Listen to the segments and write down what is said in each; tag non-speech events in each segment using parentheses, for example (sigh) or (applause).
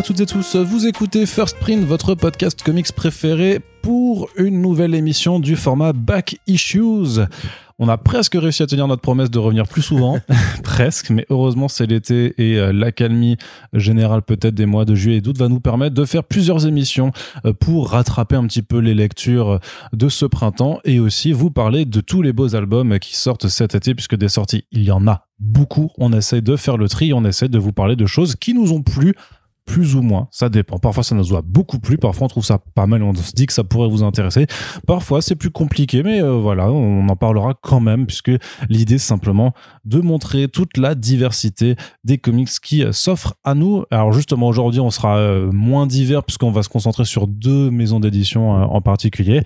À toutes et tous, vous écoutez First Print, votre podcast comics préféré pour une nouvelle émission du format Back Issues. On a presque réussi à tenir notre promesse de revenir plus souvent, (laughs) presque, mais heureusement c'est l'été et euh, l'accalmie générale peut-être des mois de juillet et d'août va nous permettre de faire plusieurs émissions euh, pour rattraper un petit peu les lectures de ce printemps et aussi vous parler de tous les beaux albums qui sortent cet été puisque des sorties il y en a beaucoup. On essaie de faire le tri, on essaie de vous parler de choses qui nous ont plu plus ou moins, ça dépend. Parfois ça nous a beaucoup plu, parfois on trouve ça pas mal, on se dit que ça pourrait vous intéresser. Parfois c'est plus compliqué, mais euh, voilà, on en parlera quand même, puisque l'idée c'est simplement de montrer toute la diversité des comics qui euh, s'offrent à nous. Alors justement aujourd'hui on sera euh, moins divers puisqu'on va se concentrer sur deux maisons d'édition en particulier.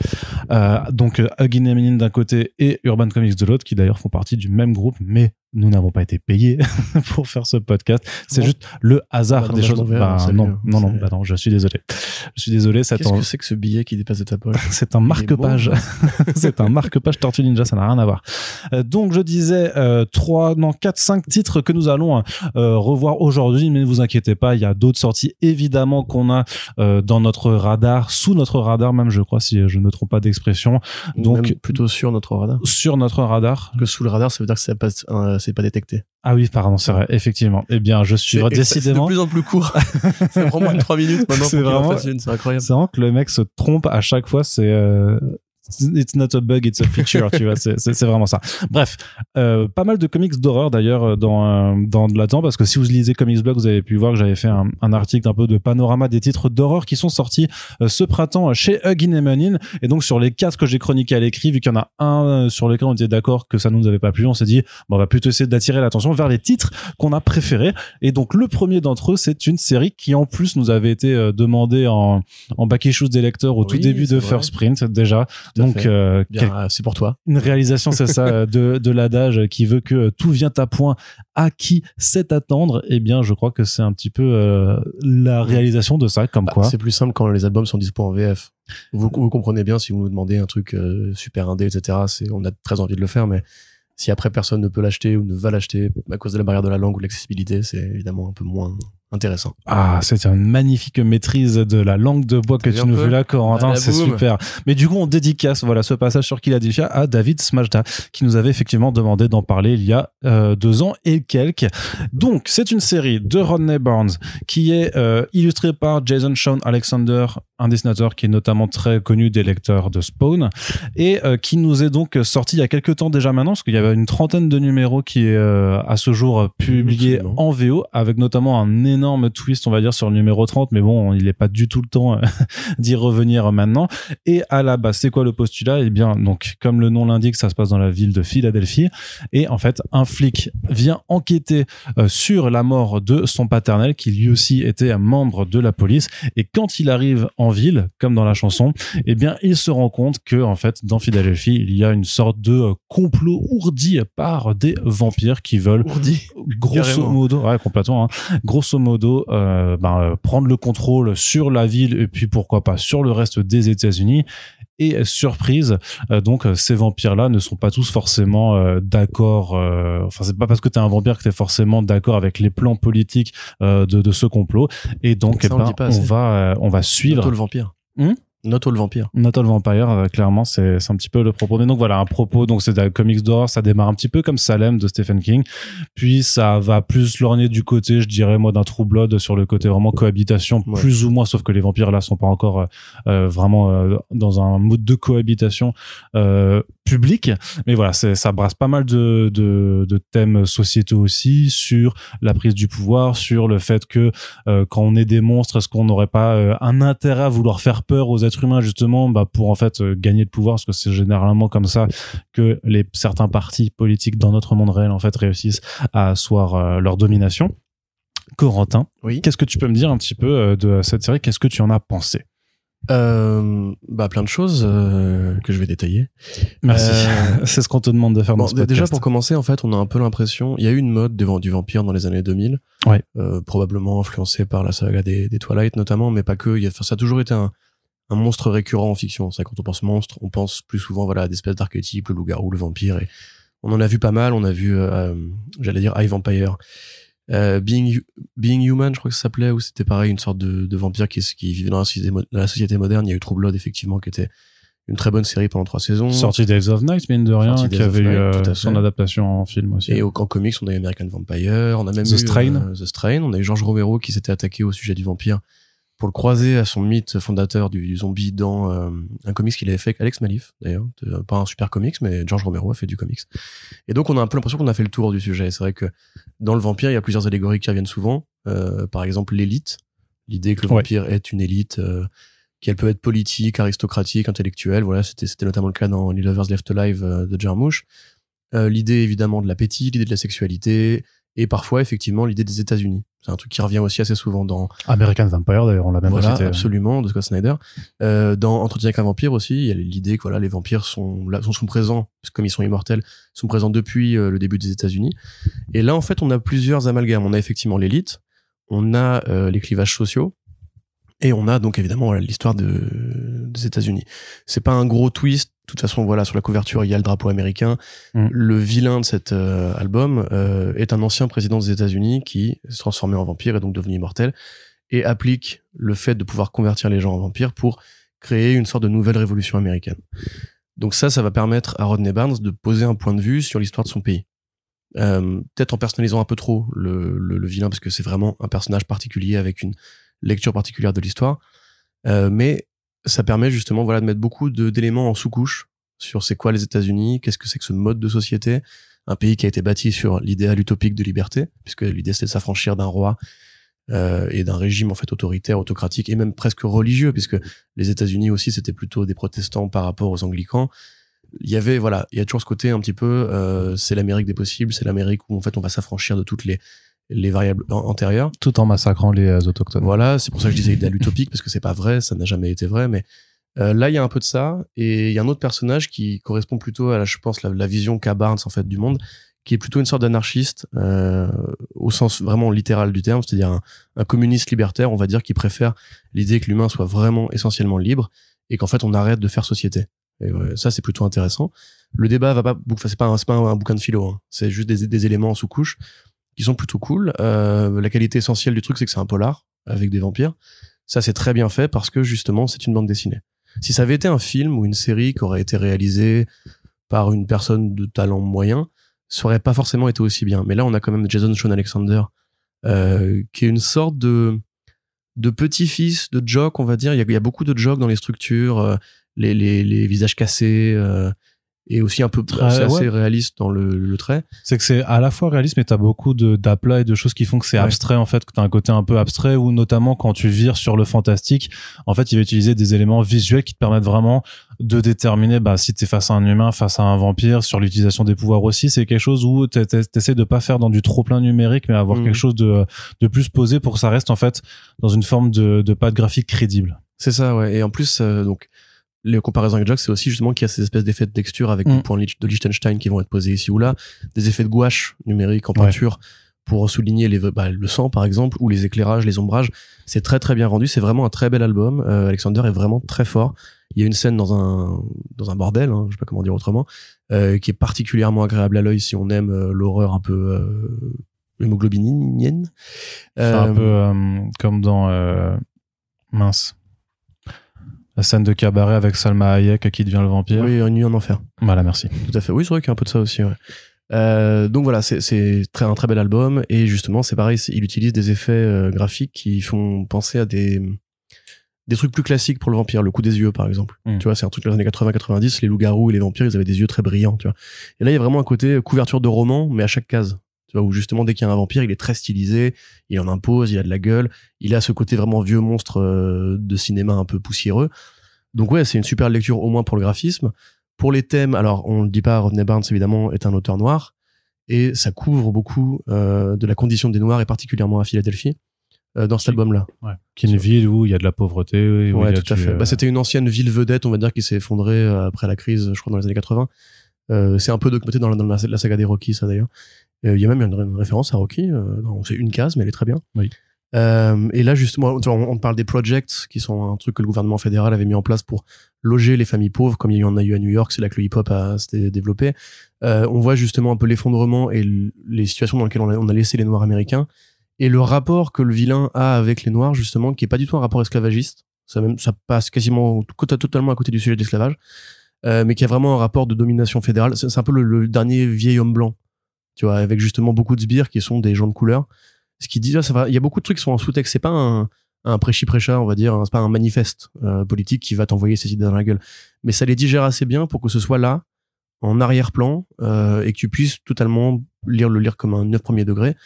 donc Hugin d'un côté et Urban Comics de l'autre, qui d'ailleurs font partie du même groupe, mais nous n'avons pas été payés (laughs) pour faire ce podcast. C'est juste le hasard Bah des non, choses. Bah, non, non, non, bah non, je suis désolé. Je suis désolé. Qu'est-ce que c'est que ce billet qui dépasse de ta poche (laughs) c'est un marque-page. (laughs) c'est un marque-page Tortue Ninja, ça n'a rien à voir. Euh, donc je disais euh, trois, non quatre, cinq titres que nous allons euh, revoir aujourd'hui, mais ne vous inquiétez pas, il y a d'autres sorties évidemment qu'on a euh, dans notre radar, sous notre radar même, je crois si je ne me trompe pas d'expression, donc- plutôt sur notre radar. sur notre radar. Que sous le radar, ça veut dire que c'est pas, euh, c'est pas détecté. Ah oui, pardon, c'est vrai, effectivement. Eh bien, je suis C'est- décidément. C'est de plus en plus court. (laughs) ça prend moins de 3 minutes maintenant C'est pour qu'il en vraiment- fasse une, c'est incroyable. C'est vraiment que le mec se trompe à chaque fois. C'est euh, It's not a bug, it's a feature, tu vois. C'est- vraiment ça. Bref, euh, pas mal de comics d'horreur d'ailleurs dans euh, dans de là-dedans parce que si vous lisez Comics Blog, vous avez pu voir que j'avais fait un, un article un peu de panorama des titres d'horreur qui sont sortis euh, ce printemps chez Huggin et Munin. Et donc sur les quatre que j'ai chroniqués à l'écrit, vu qu'il y en a un euh, sur lequel on était d'accord que ça nous avait pas plu, on s'est dit bon, on va plutôt essayer d'attirer l'attention vers les titres qu'on a préférés. Et donc le premier d'entre eux, c'est une série qui en plus nous avait été euh, demandée en en back issues des lecteurs au Oui, tout début de vrai. First Print déjà. Donc euh, euh, c'est pour toi. une réalisation, c'est ça, (laughs) de, de l'adage qui veut que tout vient à point à qui sait attendre? Eh bien, je crois que c'est un petit peu euh, la réalisation de ça, comme Bah, quoi. C'est plus simple quand les albums sont dispo en VF. Vous, vous comprenez bien si vous nous demandez un truc euh, super indé, etc. C'est, on a très envie de le faire, mais si après personne ne peut l'acheter ou ne va l'acheter à cause de la barrière de la langue ou de l'accessibilité, c'est évidemment un peu moins intéressant. Ah, c'est une magnifique maîtrise de la langue de bois que tu nous fais là, Corentin. C'est super. Mais du coup, on dédicace, voilà, ce passage sur Philadelphia à David Smajda, qui nous avait effectivement demandé d'en parler il y a euh, deux ans et quelques. Donc, c'est une série de Rodney Barnes qui est euh, illustrée par Jason Sean Alexander, un dessinateur qui est notamment très connu des lecteurs de Spawn et euh, qui nous est donc sorti il y a quelques temps déjà maintenant, parce qu'il y avait une trentaine de numéros qui est à ce jour publié en VO, avec notamment un énorme twist, on va dire, sur le numéro 30, mais bon, il n'est pas du tout le temps euh, (laughs) d'y revenir maintenant. Et à la base, c'est quoi le postulat? Eh bien, donc, comme le nom l'indique, ça se passe dans la ville de Philadelphie, et en fait, un flic vient enquêter euh, sur la mort de son paternel, qui lui aussi était un membre de la police, et quand il arrive en ville, comme dans la chanson, eh bien, il se rend compte que, en fait, dans Philadelphie, il y a une sorte de euh, complot ourdi par des vampires qui veulent Ourdi. grosso modo, ouais, complètement, hein. grosso modo, euh, ben, euh, prendre le contrôle sur la ville et puis pourquoi pas sur le reste des États-Unis. Et surprise, euh, donc ces vampires-là ne sont pas tous forcément d'accord. enfin, c'est pas parce que t'es un vampire que t'es forcément d'accord avec les plans politiques de, de ce complot. Et donc, Ça, eh ben, on va, on va suivre. Le vampire. Hmm? Noto le vampire. Not All Vampire, euh, clairement, c'est un petit peu le propos. Mais donc voilà, un propos, donc c'est comics d'horreur, ça démarre un petit peu comme Salem de Stephen King, puis ça va plus lorgner du côté, je dirais moi, d'un True Blood sur le côté vraiment cohabitation, Ouais. plus ou moins, sauf que les vampires là sont pas encore euh, euh, vraiment euh, dans un mode de cohabitation public. Mais voilà, ça brasse pas mal de, de, de thèmes sociétaux aussi sur la prise du pouvoir, sur le fait que quand on est des monstres, est-ce qu'on n'aurait pas un intérêt à vouloir faire peur aux êtres humains justement bah, pour en fait euh, gagner le pouvoir parce que c'est généralement comme ça que les certains partis politiques dans notre monde réel en fait réussissent à asseoir euh, leur domination. Corentin, Oui. qu'est-ce que tu peux me dire un petit peu euh, de cette série? Qu'est-ce que tu en as pensé? Euh, bah, plein de choses euh, que je vais détailler. Merci. Euh, (laughs) c'est ce qu'on te demande de faire Bon, dans ce podcast. déjà pour commencer, en fait, on a un peu l'impression, il y a eu une mode du, du vampire dans les années 2000, Ouais. probablement influencée par la saga des, des Twilight notamment, mais pas que. Il y a, ça a toujours été un, un monstre récurrent en fiction. C'est quand on pense monstre, on pense plus souvent voilà à des espèces d'archétypes, le loup-garou, le vampire. Et on en a vu pas mal. On a vu, euh, j'allais dire, High Vampire. Euh, Being, Being Human, je crois que ça s'appelait, où c'était pareil, une sorte de, de vampire qui, qui vivait dans la, société, dans la société moderne. Il y a eu True Blood, effectivement, qui était une très bonne série pendant trois saisons. Sorti Days of Night, mine de rien, Sorti qui Days avait eu Night, euh, son adaptation en film aussi. Et au, en comics, on a eu American Vampire, on a même The eu Strain. euh, The Strain, on a eu George Romero qui s'était attaqué au sujet du vampire pour le croiser à son mythe fondateur du, du zombie dans euh, un comics qu'il avait fait avec Alex Malif, d'ailleurs. Euh, Pas un super comics, mais George Romero a fait du comics. Et donc, on a un peu l'impression qu'on a fait le tour du sujet. C'est vrai que dans le vampire, il y a plusieurs allégories qui reviennent souvent. Euh, par exemple, l'élite. L'idée que le Ouais. vampire est une élite, euh, qu'elle peut être politique, aristocratique, intellectuelle. Voilà, c'était c'était notamment le cas dans Les Lovers Left Alive de Jarmusch. L'idée évidemment de l'appétit, l'idée de la sexualité, et parfois effectivement l'idée des États-Unis. C'est un truc qui revient aussi assez souvent dans American Vampire, d'ailleurs, on l'a même voilà, cité. absolument de Scott Snyder. Euh, dans Entretien avec un vampire aussi, il y a l'idée que voilà les vampires sont là, sont, sont présents parce que comme ils sont immortels, sont présents depuis euh, le début des États-Unis. Et là en fait on a plusieurs amalgames. On a effectivement l'élite, on a euh, les clivages sociaux. Et on a donc évidemment voilà, l'histoire de, des États-Unis. C'est pas un gros twist. De toute façon, voilà, sur la couverture, il y a le drapeau américain. Mm. Le vilain de cet euh, album euh, est un ancien président des États-Unis qui s'est transformé en vampire et donc devenu immortel et applique le fait de pouvoir convertir les gens en vampires pour créer une sorte de nouvelle révolution américaine. Donc ça, ça va permettre à Rodney Barnes de poser un point de vue sur l'histoire de son pays. Euh, Peut-être en personnalisant un peu trop le, le, le vilain parce que c'est vraiment un personnage particulier avec une lecture particulière de l'histoire. Mais ça permet justement voilà de mettre beaucoup d'éléments en sous-couche sur c'est quoi les États-Unis, qu'est-ce que c'est que ce mode de société, un pays qui a été bâti sur l'idéal utopique de liberté, puisque l'idée c'était de s'affranchir d'un roi euh, et d'un régime en fait autoritaire, autocratique et même presque religieux, puisque les États-Unis aussi c'était plutôt des protestants par rapport aux anglicans. Il y avait voilà, il y a toujours ce côté un petit peu, euh, c'est l'Amérique des possibles, c'est l'Amérique où en fait on va s'affranchir de toutes les les variables an- antérieures. Tout en massacrant les euh, autochtones. Voilà, c'est pour ça que je disais idéal utopique parce que c'est pas vrai, ça n'a jamais été vrai, mais euh, là il y a un peu de ça et il y a un autre personnage qui correspond plutôt à je pense la, la vision qu'a Barnes en fait du monde, qui est plutôt une sorte d'anarchiste euh, au sens vraiment littéral du terme, c'est-à-dire un, un communiste libertaire, on va dire, qui préfère l'idée que l'humain soit vraiment essentiellement libre et qu'en fait on arrête de faire société. Et ouais, ça c'est plutôt intéressant. Le débat va pas, c'est pas un, pas un, un bouquin de philo, hein. c'est juste des, des éléments en sous-couche qui sont plutôt cool. Euh, la qualité essentielle du truc, c'est que c'est un polar avec des vampires. Ça, c'est très bien fait parce que justement, c'est une bande dessinée. Si ça avait été un film ou une série qui aurait été réalisée par une personne de talent moyen, ça aurait pas forcément été aussi bien. Mais là, on a quand même Jason Sean Alexander, euh, qui est une sorte de petit-fils de Jock, on va dire. Il y a, beaucoup de Jock dans les structures, euh, les, visages cassés, et aussi un peu Très- assez ouais. réaliste dans le, le trait. C'est que c'est à la fois réaliste, mais t'as beaucoup d'aplats et de choses qui font que c'est Ouais. abstrait en fait, que t'as un côté un peu abstrait ou notamment quand tu vires sur le fantastique, en fait, il va utiliser des éléments visuels qui te permettent vraiment de déterminer bah, si t'es face à un humain, face à un vampire, sur l'utilisation des pouvoirs aussi. C'est quelque chose où t'es- t'es- t'essaies de pas faire dans du trop plein numérique, mais avoir Mhm. quelque chose de de plus posé pour que ça reste en fait dans une forme de de patte graphique crédible. C'est ça, ouais. Et en plus, euh, donc, les comparaisons avec Jock, c'est aussi justement qu'il y a ces espèces d'effets de texture avec Mm. des points lich- de Liechtenstein qui vont être posés ici ou là, des effets de gouache numérique en Ouais. peinture pour souligner les, bah, le sang, par exemple, ou les éclairages, les ombrages. C'est très, très bien rendu. C'est vraiment un très bel album. Euh, Alexander est vraiment très fort. Il y a une scène dans un, dans un bordel, hein, je sais pas comment dire autrement, euh, qui est particulièrement agréable à l'œil si on aime euh, l'horreur un peu, hémoglobinienne. C'est un peu comme dans mince. La scène de cabaret avec Salma Hayek qui devient le vampire. Oui, une nuit en enfer. Voilà, merci. Tout à fait. Oui, c'est vrai qu'il y a un peu de ça aussi. Ouais. Euh, donc voilà, c'est très un très bel album et justement c'est pareil, il utilise des effets euh, graphiques qui font penser à des des trucs plus classiques pour le vampire, le coup des yeux par exemple. Mm. Tu vois, c'est un truc des années 80-90, les loups-garous et les vampires, ils avaient des yeux très brillants, tu vois. Et là, il y a vraiment un côté couverture de roman, mais à chaque case. Tu vois, où justement dès qu'il y a un vampire, il est très stylisé, il en impose, il a de la gueule, il a ce côté vraiment vieux monstre euh, de cinéma un peu poussiéreux. Donc ouais, c'est une super lecture au moins pour le graphisme. Pour les thèmes, alors on le dit pas, Rodney Barnes évidemment est un auteur noir et ça couvre beaucoup euh, de la condition des noirs et particulièrement à Philadelphie euh, dans cet album-là. Qui est une ville où il y a de la pauvreté. y Ouais, tout à fait. euh, Bah, c'était une ancienne ville vedette, on va dire, qui s'est effondrée après la crise, je crois, dans les années 80. Euh, c'est un peu documenté dans la, dans la, la saga des Rocky, ça d'ailleurs. Euh, Il y a même une, une référence à Rocky. euh, dans- c'est une case, mais elle est très bien. Oui. Euh, et là, justement, on, on parle des projects, qui sont un truc que le gouvernement fédéral avait mis en place pour loger les familles pauvres, comme il y en a eu à New York, c'est là que le hip-hop a s'était développé. On voit justement un peu l'effondrement et les situations dans lesquelles on a, on a laissé les Noirs américains, et le rapport que le vilain a avec les Noirs, justement, qui est pas du tout un rapport esclavagiste. Ça, même, ça passe quasiment totalement à côté du sujet de l'esclavage, euh, mais qui a vraiment un rapport de domination fédérale. C'est un peu le, le dernier vieil homme blanc, tu vois, avec justement beaucoup de sbires qui sont des gens de couleur. Ce qui dit. Il y a beaucoup de trucs qui sont en sous-texte. C'est pas un, un prêchi-prêcha, on va dire. C'est pas un manifeste euh, politique qui va t'envoyer ses idées dans la gueule. Mais ça les digère assez bien pour que ce soit là, en arrière-plan, euh, et que tu puisses totalement lire le lire comme un neuf premier degré,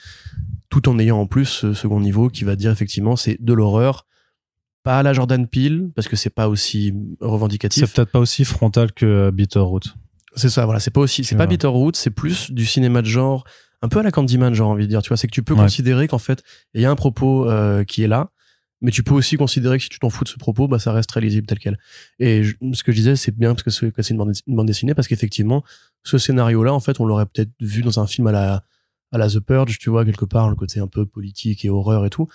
tout en ayant en plus ce second niveau qui va dire effectivement c'est de l'horreur, pas à la Jordan Peele parce que c'est pas aussi revendicatif. C'est peut-être pas aussi frontal que euh, Bitterroot. C'est ça, voilà. C'est pas aussi, c'est pas. Bitterroot, c'est plus du cinéma de genre, un peu à la Candyman, j'ai envie de dire. Tu vois, c'est que tu peux Ouais. considérer qu'en fait, il y a un propos euh, qui est là, mais tu peux aussi considérer que si tu t'en fous de ce propos, bah ça reste très lisible tel quel. Et je- ce que je disais, c'est bien parce que c'est que c'est une bande, une bande dessinée, parce qu'effectivement, ce scénario-là, en fait, on l'aurait peut-être vu dans un film à la à la The Purge, tu vois, quelque part, le côté un peu politique et horreur et tout.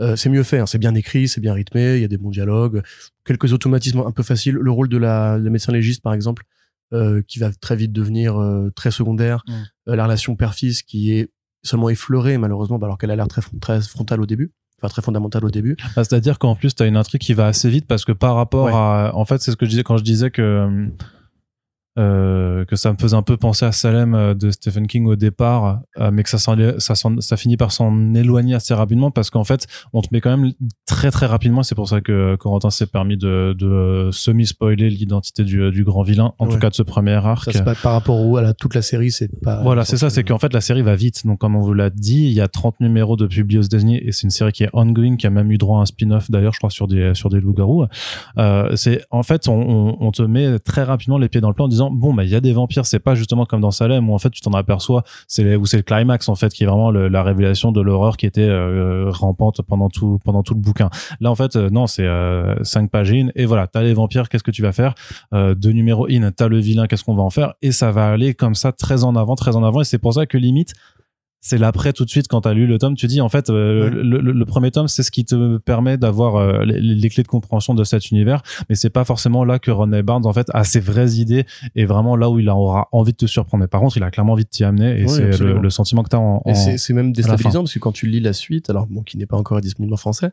Euh, c'est mieux fait, hein. c'est bien écrit, c'est bien rythmé, il y a des bons dialogues, quelques automatismes un peu faciles. Le rôle de la, la médecin légiste, par exemple, euh, qui va très vite devenir euh, très secondaire. Mm. Euh, la relation père-fils qui est seulement effleurée, malheureusement, bah, alors qu'elle a l'air très, très frontale au début, enfin très fondamentale au début. Ah, C'est-à-dire qu'en plus, tu as une intrigue qui va assez vite parce que par rapport Ouais. à. En fait, c'est ce que je disais quand je disais que. Euh, que ça me faisait un peu penser à Salem euh, de Stephen King au départ, euh, mais que ça, s'en- ça, s'en- ça finit par s'en éloigner assez rapidement parce qu'en fait, on te met quand même très très rapidement. C'est pour ça que Corentin s'est permis de, de semi-spoiler l'identité du, du grand vilain, en Ouais. tout cas de ce premier arc. Ça, c'est pas par rapport au, à la, toute la série, c'est pas. Voilà, c'est ça, c'est qu'en fait la série va vite. Donc comme on vous l'a dit, il y a 30 numéros de publiés aux États-Unis et c'est une série qui est ongoing, qui a même eu droit à un spin-off d'ailleurs, je crois sur des sur des loups-garous. Euh, c'est en fait on, on, on te met très rapidement les pieds dans le plat en disant bon bah il y a des vampires, c'est pas justement comme dans Salem où en fait tu t'en aperçois, c'est où c'est le climax en fait qui est vraiment la révélation de l'horreur qui était euh, rampante pendant tout pendant tout le bouquin. Là en fait euh, non, c'est euh, cinq pagines et voilà, t'as les vampires, qu'est-ce que tu vas faire? Euh, deux numéros in, t'as le vilain, qu'est-ce qu'on va en faire? Et ça va aller comme ça, très en avant, très en avant. Et c'est pour ça que limite, c'est l'après tout de suite quand t'as lu le tome, tu dis en fait euh, Ouais. le, le- le premier tome c'est ce qui te permet d'avoir euh, les, les clés de compréhension de cet univers, mais c'est pas forcément là que Ron Barnes en fait a ses vraies idées et vraiment là où il aura envie de te surprendre. Mais par contre, il a clairement envie de t'y amener et Ouais, c'est le, sentiment que t'as en, Et en- c'est, c'est même déstabilisant parce que quand tu lis la suite, alors bon, qui n'est pas encore disponible en français,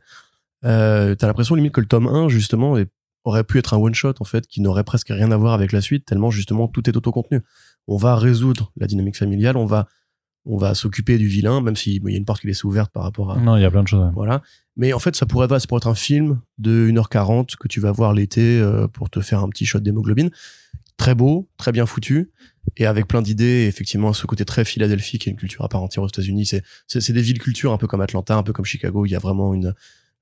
euh, t'as l'impression limite que le tome 1, justement, est- aurait pu être un one-shot, en fait, qui n'aurait presque rien à voir avec la suite, tellement justement tout est autocontenu. On va résoudre la dynamique familiale, on va, on va s'occuper du vilain, même s'il bon, il y a une porte qui laisse ouverte par rapport à, Non, il y a plein de choses. ouais. voilà. Mais en fait, ça pourrait, ça pourrait être un film de 1h40 que tu vas voir l'été euh, pour te faire un petit shot d'hémoglobine. Très beau, très bien foutu, et avec plein d'idées. Effectivement, ce côté très Philadelphie, qui est une culture à part entière aux États-Unis. C'est, c'est, des villes culture un peu comme Atlanta, un peu comme Chicago. Il y a vraiment une,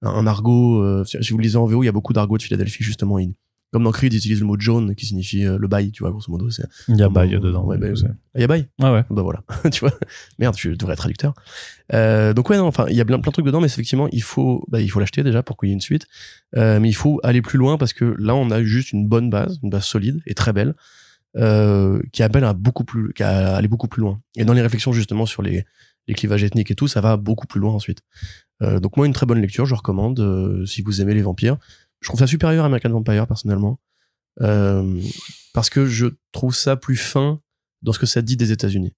un, un argot. euh, si si vous le lisez en VO, il y a beaucoup d'argot de Philadelphie, justement. Il- comme dans Creed, ils utilisent le mot John, qui signifie euh, le bail, tu vois, grosso modo. C'est, Il y a bail dedans. Ouais, c'est- ah, il y a bail ouais, ouais. bah voilà (laughs) tu vois merde je devrais être traducteur euh, donc ouais non enfin il y a plein plein de trucs dedans mais effectivement il faut bah, il faut l'acheter déjà pour qu'il y ait une suite euh, mais il faut aller plus loin parce que là on a juste une bonne base une base solide et très belle euh, qui appelle à beaucoup plus qui a à aller beaucoup plus loin et dans les réflexions justement sur les les clivages ethniques et tout ça va beaucoup plus loin ensuite euh, donc moi une très bonne lecture je recommande euh, si vous aimez les vampires je trouve ça supérieur à American Vampire personnellement euh, parce que je trouve ça plus fin dans ce que ça dit des États-Unis.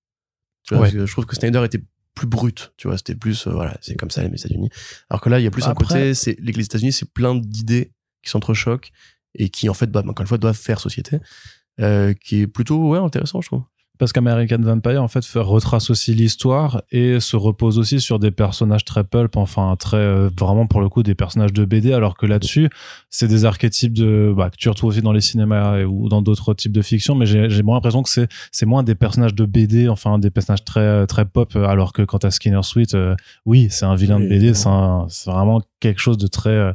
Ouais. je trouve que Snyder était plus brut, tu vois, c'était plus, euh, voilà, c'est comme ça les États-Unis. Alors que là, il y a plus un côté, c'est les les États-Unis, c'est plein d'idées qui s'entrechoquent et qui, en fait, bah, encore une fois, doivent faire société, euh, qui est plutôt, ouais, intéressant, je trouve. Parce qu'American Vampire, en fait, retrace aussi l'histoire et se repose aussi sur des personnages très pulp, enfin, très, euh, vraiment pour le coup, des personnages de BD, alors que là-dessus, c'est des archétypes de, bah, que tu retrouves aussi dans les cinémas et- ou dans d'autres types de fiction, mais j'ai moins l'impression que c'est, c'est moins des personnages de BD, enfin, des personnages très, très pop, euh, alors que quand t'as Skinner Sweet, euh, oui, c'est un vilain de BD, c'est vraiment quelque chose de très, euh, euh,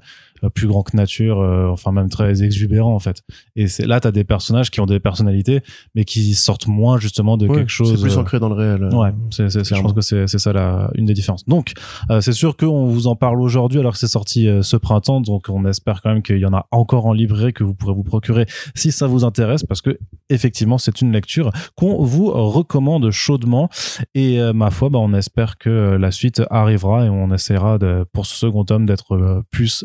plus grand que nature, euh, enfin même très exubérant en fait. Et c'est là, t'as des personnages qui ont des personnalités, mais qui sortent moins justement de Ouais, quelque chose. C'est plus euh, ancré dans le réel. euh, Ouais, c'est, c'est, je pense que c'est, c'est ça la, une des différences. Donc, euh, c'est sûr qu'on vous en parle aujourd'hui alors que c'est sorti euh, ce printemps, donc on espère quand même qu'il y en a encore en librairie que vous pourrez vous procurer si ça vous intéresse, parce que effectivement c'est une lecture qu'on vous recommande chaudement. Et euh, ma foi, bah, on espère que euh, la suite arrivera et on essaiera de, pour ce second tome d'être euh, plus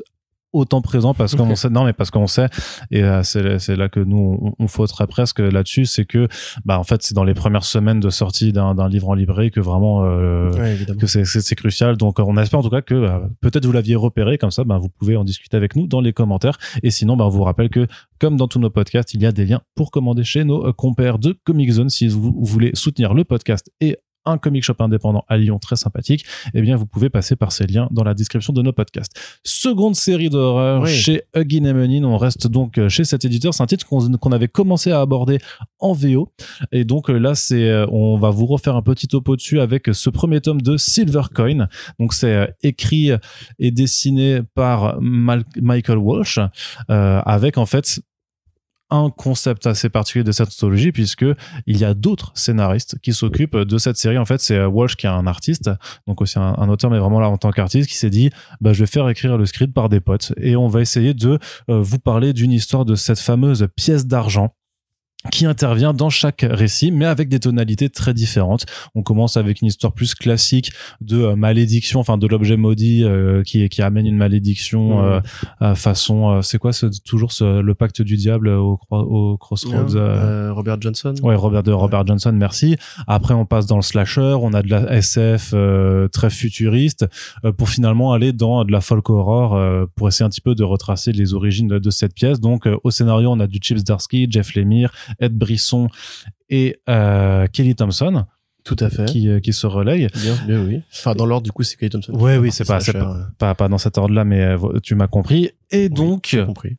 autant présent parce qu'on sait non mais parce qu'on sait et euh, c'est c'est là que nous on, on faudrait presque là-dessus c'est que bah en fait c'est dans les premières semaines de sortie d'un d'un livre en librairie que vraiment euh, Ouais, que c'est crucial. Donc on espère en tout cas que euh, peut-être vous l'aviez repéré comme ça bah, vous pouvez en discuter avec nous dans les commentaires. Et sinon bah, on vous rappelle que comme dans tous nos podcasts il y a des liens pour commander chez nos euh, compères de Comic Zone si vous, vous voulez soutenir le podcast et un comic shop indépendant à Lyon très sympathique, eh bien vous pouvez passer par ces liens dans la description de nos podcasts. Seconde série d'horreur Oui. chez Huggin et Munin, on reste donc euh, chez cet éditeur, c'est un titre qu'on avait commencé à aborder en VO et donc euh, là c'est euh, on va vous refaire un petit topo dessus avec ce premier tome de Silver Coin. Donc c'est écrit et dessiné par Mal- Michael Walsh euh, avec en fait un concept assez particulier de cette anthologie puisque il y a d'autres scénaristes qui s'occupent de cette série. En fait, c'est euh, Walsh qui est un artiste, donc aussi un, auteur, mais vraiment là en tant qu'artiste, qui s'est dit, bah, je vais faire écrire le script par des potes et on va essayer de euh, vous parler d'une histoire de cette fameuse pièce d'argent qui intervient dans chaque récit, mais avec des tonalités très différentes. On commence avec une histoire plus classique de euh, malédiction, enfin de l'objet maudit euh, qui, qui amène une malédiction euh, façon, euh, c'est quoi ce, toujours ce, le pacte du diable au, au Crossroads euh, Robert Johnson. Ouais, Robert de Robert Johnson, merci. Après, on passe dans le slasher, on a de la SF euh, très futuriste, euh, pour finalement aller dans de la folk horror euh, pour essayer un petit peu de retracer les origines de, de cette pièce. Donc, euh, au scénario, on a du Chips Darsky, Jeff Lemire, Ed Brisson et euh, Kelly Thompson Tout à fait. qui, euh, qui se relayent. Bien, bien, oui. Enfin, dans l'ordre, du coup, c'est Kelly Thompson. Ouais, oui, c'est pas, pas, euh, pas, pas dans cet ordre-là, mais tu m'as compris. Et oui, donc, compris.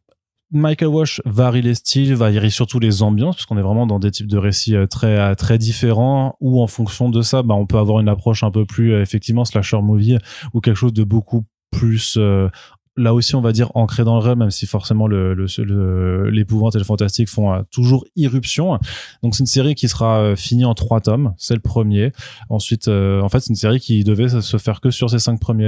Michael Walsh varie les styles, varie surtout les ambiances, parce qu'on est vraiment dans des types de récits très très différents. Où en fonction de ça, bah, on peut avoir une approche un peu plus effectivement slasher movie ou quelque chose de beaucoup plus euh, là aussi on va dire ancré dans le réel même si forcément le le- le- l'épouvante et le fantastique font euh, toujours irruption. Donc c'est une série qui sera euh, finie en trois tomes. C'est le premier. Ensuite euh, en fait c'est une série qui devait se- faire que sur ces cinq premiers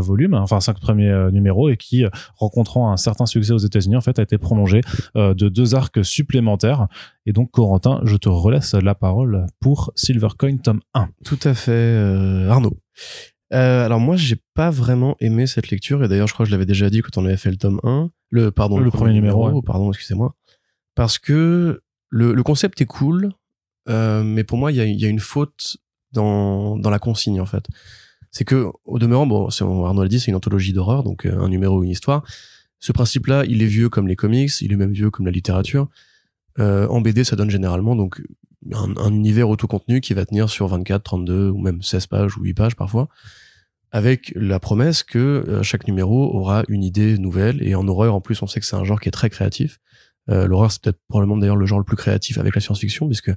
volumes enfin cinq premiers numéros et qui rencontrant un certain succès aux États-Unis en fait a été prolongée de deux arcs supplémentaires. Et donc Corentin je te relaisse la parole pour Silvercoin tome 1 Tout à fait, Arnaud. Euh, alors moi, j'ai pas vraiment aimé cette lecture et d'ailleurs, je crois que je l'avais déjà dit quand on avait fait le tome 1, le pardon, Le premier numéro, ouais. pardon, excusez-moi, parce que le, le concept est cool, euh, mais pour moi, il y a, y a une faute dans dans la consigne en fait. C'est que au demeurant, bon, c'est- Arnaud l'a dit, c'est une anthologie d'horreur, donc euh, un numéro, une histoire. Ce principe-là, il est vieux comme les comics, il est même vieux comme la littérature. Euh, en BD, ça donne généralement donc un, un univers autocontenu qui va tenir sur 24, 32 ou même 16 pages ou 8 pages parfois, avec la promesse que euh, chaque numéro aura une idée nouvelle. Et en horreur, en plus, on sait que c'est un genre qui est très créatif. Euh, L'horreur, c'est peut-être probablement d'ailleurs le genre le plus créatif avec la science-fiction, puisque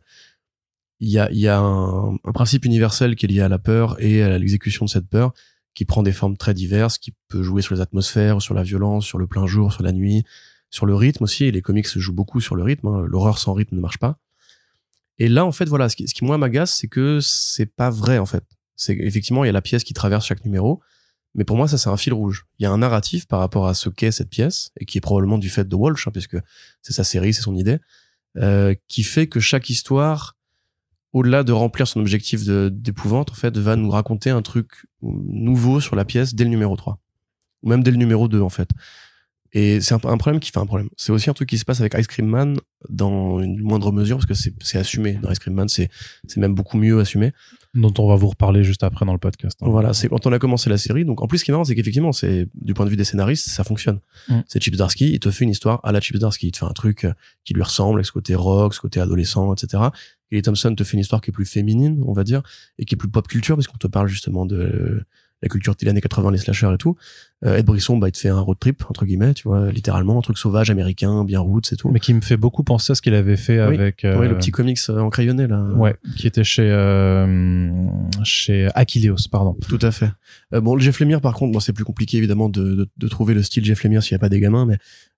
il y a, y a un, un principe universel qui est lié à la peur et à l'exécution de cette peur, qui prend des formes très diverses, qui peut jouer sur les atmosphères, sur la violence, sur le plein jour, sur la nuit, sur le rythme aussi. Et les comics jouent beaucoup sur le rythme. hein. L'horreur sans rythme ne marche pas. Et là, en fait, voilà, ce qui, ce qui moi m'agace, c'est que c'est pas vrai, en fait. C'est effectivement, il y a la pièce qui traverse chaque numéro, mais pour moi, ça, c'est un fil rouge. Il y a un narratif par rapport à ce qu'est cette pièce, et qui est probablement du fait de Walsh, hein, puisque c'est sa série, c'est son idée, euh, qui fait que chaque histoire, au-delà de remplir son objectif d'épouvante, en fait, va nous raconter un truc nouveau sur la pièce dès le numéro 3. Ou même dès le numéro 2, en fait. Et c'est un, un problème qui fait un problème. C'est aussi un truc qui se passe avec Ice Cream Man dans une moindre mesure, parce que c'est c'est assumé. Dans Ice Cream Man, c'est c'est même beaucoup mieux assumé. dont on va vous reparler juste après dans le podcast hein. Voilà, c'est quand on a commencé la série. Donc, en plus, ce qui est marrant, c'est qu'effectivement, c'est du point de vue des scénaristes, ça fonctionne. Mm. C'est Chips Darsky, il te fait une histoire à la Chips Darsky. Il te fait un truc euh, qui lui ressemble, avec ce côté rock, ce côté adolescent, etc. Et Thompson te fait une histoire qui est plus féminine, on va dire, et qui est plus pop culture, parce qu'on te parle justement de la culture des années 80, les slashers et tout. Euh, Ed Brisson, bah, il te fait un road trip, entre guillemets, tu vois, littéralement, un truc sauvage, américain, bien route, c'est tout. Mais qui me fait beaucoup penser à ce qu'il avait fait Oui. avec. Ouais, euh, le petit comics euh, en crayonné, là. Ouais, qui était chez euh, chez Achilleos, pardon. Tout à fait. Euh, bon, le Jeff Lemire, par contre, bon, c'est plus compliqué, évidemment, de, de, de trouver le style Jeff Lemire s'il n'y a pas des gamins, mais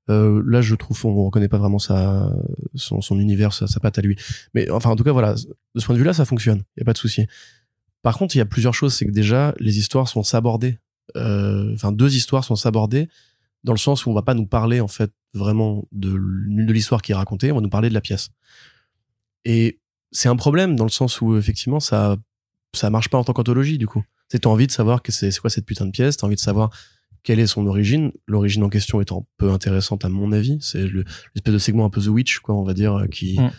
euh, là, je trouve, on reconnaît pas vraiment sa, son, son univers, sa, sa patte à lui. Mais enfin, en tout cas, voilà, de ce point de vue-là, ça fonctionne. Il y a pas de souci. Par contre, il y a plusieurs choses. C'est que déjà, les histoires sont sabordées. Euh, Enfin, deux histoires sont sabordées dans le sens où on va pas nous parler, en fait, vraiment de, de l'histoire qui est racontée. On va nous parler de la pièce. Et c'est un problème dans le sens où, effectivement, ça, ça marche pas en tant qu'anthologie, du coup. C'est t'as envie de savoir que c'est quoi cette putain de pièce, t'as envie de savoir quelle est son origine. L'origine en question étant peu intéressante à mon avis. C'est le- l'espèce de segment un peu The Witch, quoi, on va dire, euh, qui, Mm.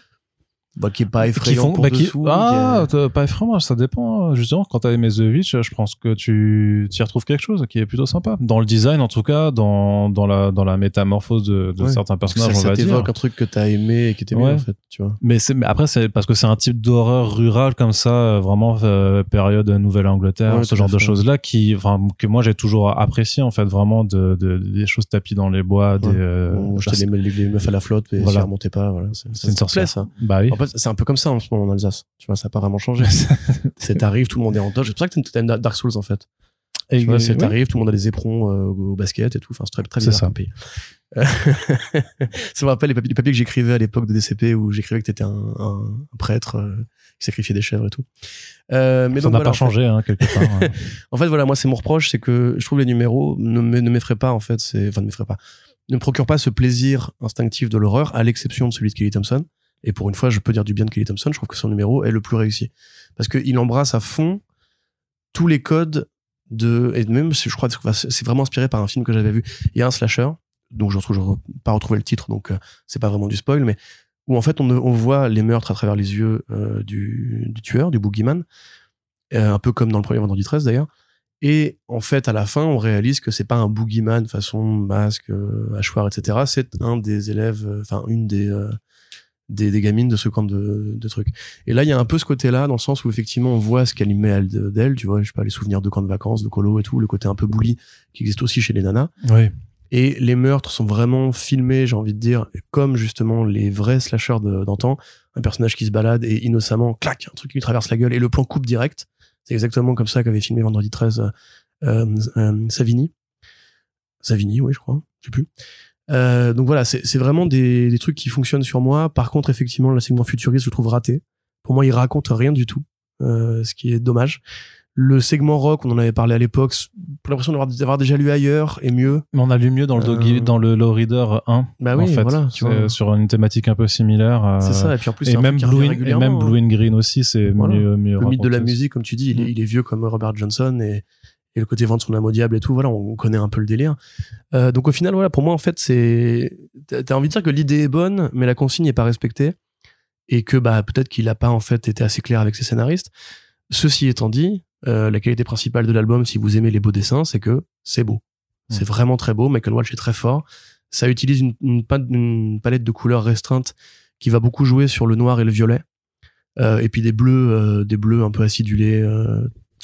Bah, qui est pas effrayant font- pour bah, qui- dessous. Ah, qui est- pas effrayant, ça dépend. Justement, quand t'as aimé The Witch, je pense que tu y retrouves quelque chose qui est plutôt sympa. Dans le design, en tout cas, dans, dans, la, dans la métamorphose de, de Ouais. certains personnages, ça, ça t'évoque un truc que t'as aimé et qui était Ouais. en fait, tu vois. Mais, c'est, mais après, c'est parce que c'est un type d'horreur rurale comme ça, euh, vraiment euh, période Nouvelle-Angleterre, Ouais, ce genre de fait. choses-là qui, enfin, que moi j'ai toujours apprécié en fait, vraiment de, de- des choses tapis dans les bois, des. Euh, on jetait les, meufs à la flotte et Voilà. ça remontait pas, voilà. C'est une sorcière. ça. Bah oui. Fait, c'est un peu comme ça en ce moment en Alsace. Tu vois, ça a pas vraiment changé. (laughs) c'est t'arrives, tout le monde est en dodge. C'est pour ça que une Dark Souls, en fait. Et- Tu vois, c'est t'arrives, tout le monde a des éprons euh, au basket et tout. Enfin, c'est très, très C'est bizarre pays. Euh, (laughs) ça me rappelle les papiers, les papiers que j'écrivais à l'époque de DCP où j'écrivais que t'étais un, un, un prêtre euh, qui sacrifiait des chèvres et tout. Euh, mais ça n'a voilà, pas en fait- changé, hein, quelque part. hein. (laughs) en fait, voilà, moi, c'est mon reproche, c'est que je trouve les numéros ne me- ne m'effraient pas, en fait. C'est, enfin, ne m'effraient pas. Ne me procurent pas ce plaisir instinctif de l'horreur, à l'exception de celui de Kelly Thompson. Et pour une fois, je peux dire du bien de Kelly Thompson. Je trouve que son numéro est le plus réussi. Parce qu'il embrasse à fond tous les codes de, et même, je crois, que c'est vraiment inspiré par un film que j'avais vu. Il y a un slasher, donc je retrouve, pas retrouvé le titre, donc euh, c'est pas vraiment du spoil, mais où en fait on, voit les meurtres à travers les yeux euh, du, tueur, du boogeyman, euh, un peu comme dans le premier Vendredi 13 d'ailleurs. Et en fait, à la fin, on réalise que c'est pas un boogeyman façon masque, hachoir, etc. C'est un des élèves, enfin une des, des des gamines de ce camp de, de trucs. Et là, il y a un peu ce côté-là, dans le sens où effectivement, on voit ce qu'elle y met elle, d'elle, tu vois, je sais pas, les souvenirs de camps de vacances, de colo et tout, le côté un peu bully qui existe aussi chez les nanas. oui. Et les meurtres sont vraiment filmés, j'ai envie de dire, comme justement les vrais slashers d'antan. Un personnage qui se balade et innocemment, clac, un truc qui lui traverse la gueule et le plan coupe direct. C'est exactement comme ça qu'avait filmé Vendredi 13 euh, euh, Savini. Savini, oui, je crois, je sais plus. Euh, donc voilà, c'est c'est vraiment des, des trucs qui fonctionnent sur moi. Par contre, effectivement, le segment futuriste, je le trouve raté. Pour moi, il raconte rien du tout, euh, ce qui est dommage. Le segment rock, on en avait parlé à l'époque, j'ai l'impression d'avoir d'avoir déjà lu ailleurs et mieux. Mais on a lu mieux dans le, doggy- Euh, dans le Low Reader 1. Bah en oui, fait. voilà, tu vois. sur une thématique un peu similaire. euh, C'est ça, et puis en plus, c'est Et même, Blue in, et même hein. Blue in Green aussi, c'est Voilà. mieux, mieux le mythe de la musique, comme tu dis, il est, Mm. il est vieux comme Robert Johnson et, et le côté vendre son âme au diable et tout. Voilà, on connaît un peu le délire. Euh, donc au final, voilà, pour moi, en fait, c'est, t'as envie de dire que l'idée est bonne, mais la consigne n'est pas respectée et que bah peut-être qu'il a pas en fait été assez clair avec ses scénaristes. Ceci étant dit, euh, la qualité principale de l'album, si vous aimez les beaux dessins, c'est que c'est beau. C'est Mm. vraiment très beau. Michael Walsh est très fort. Ça utilise une, une, pa- une palette de couleurs restreinte qui va beaucoup jouer sur le noir et le violet. Euh, et puis des bleus, euh, des bleus un peu acidulés,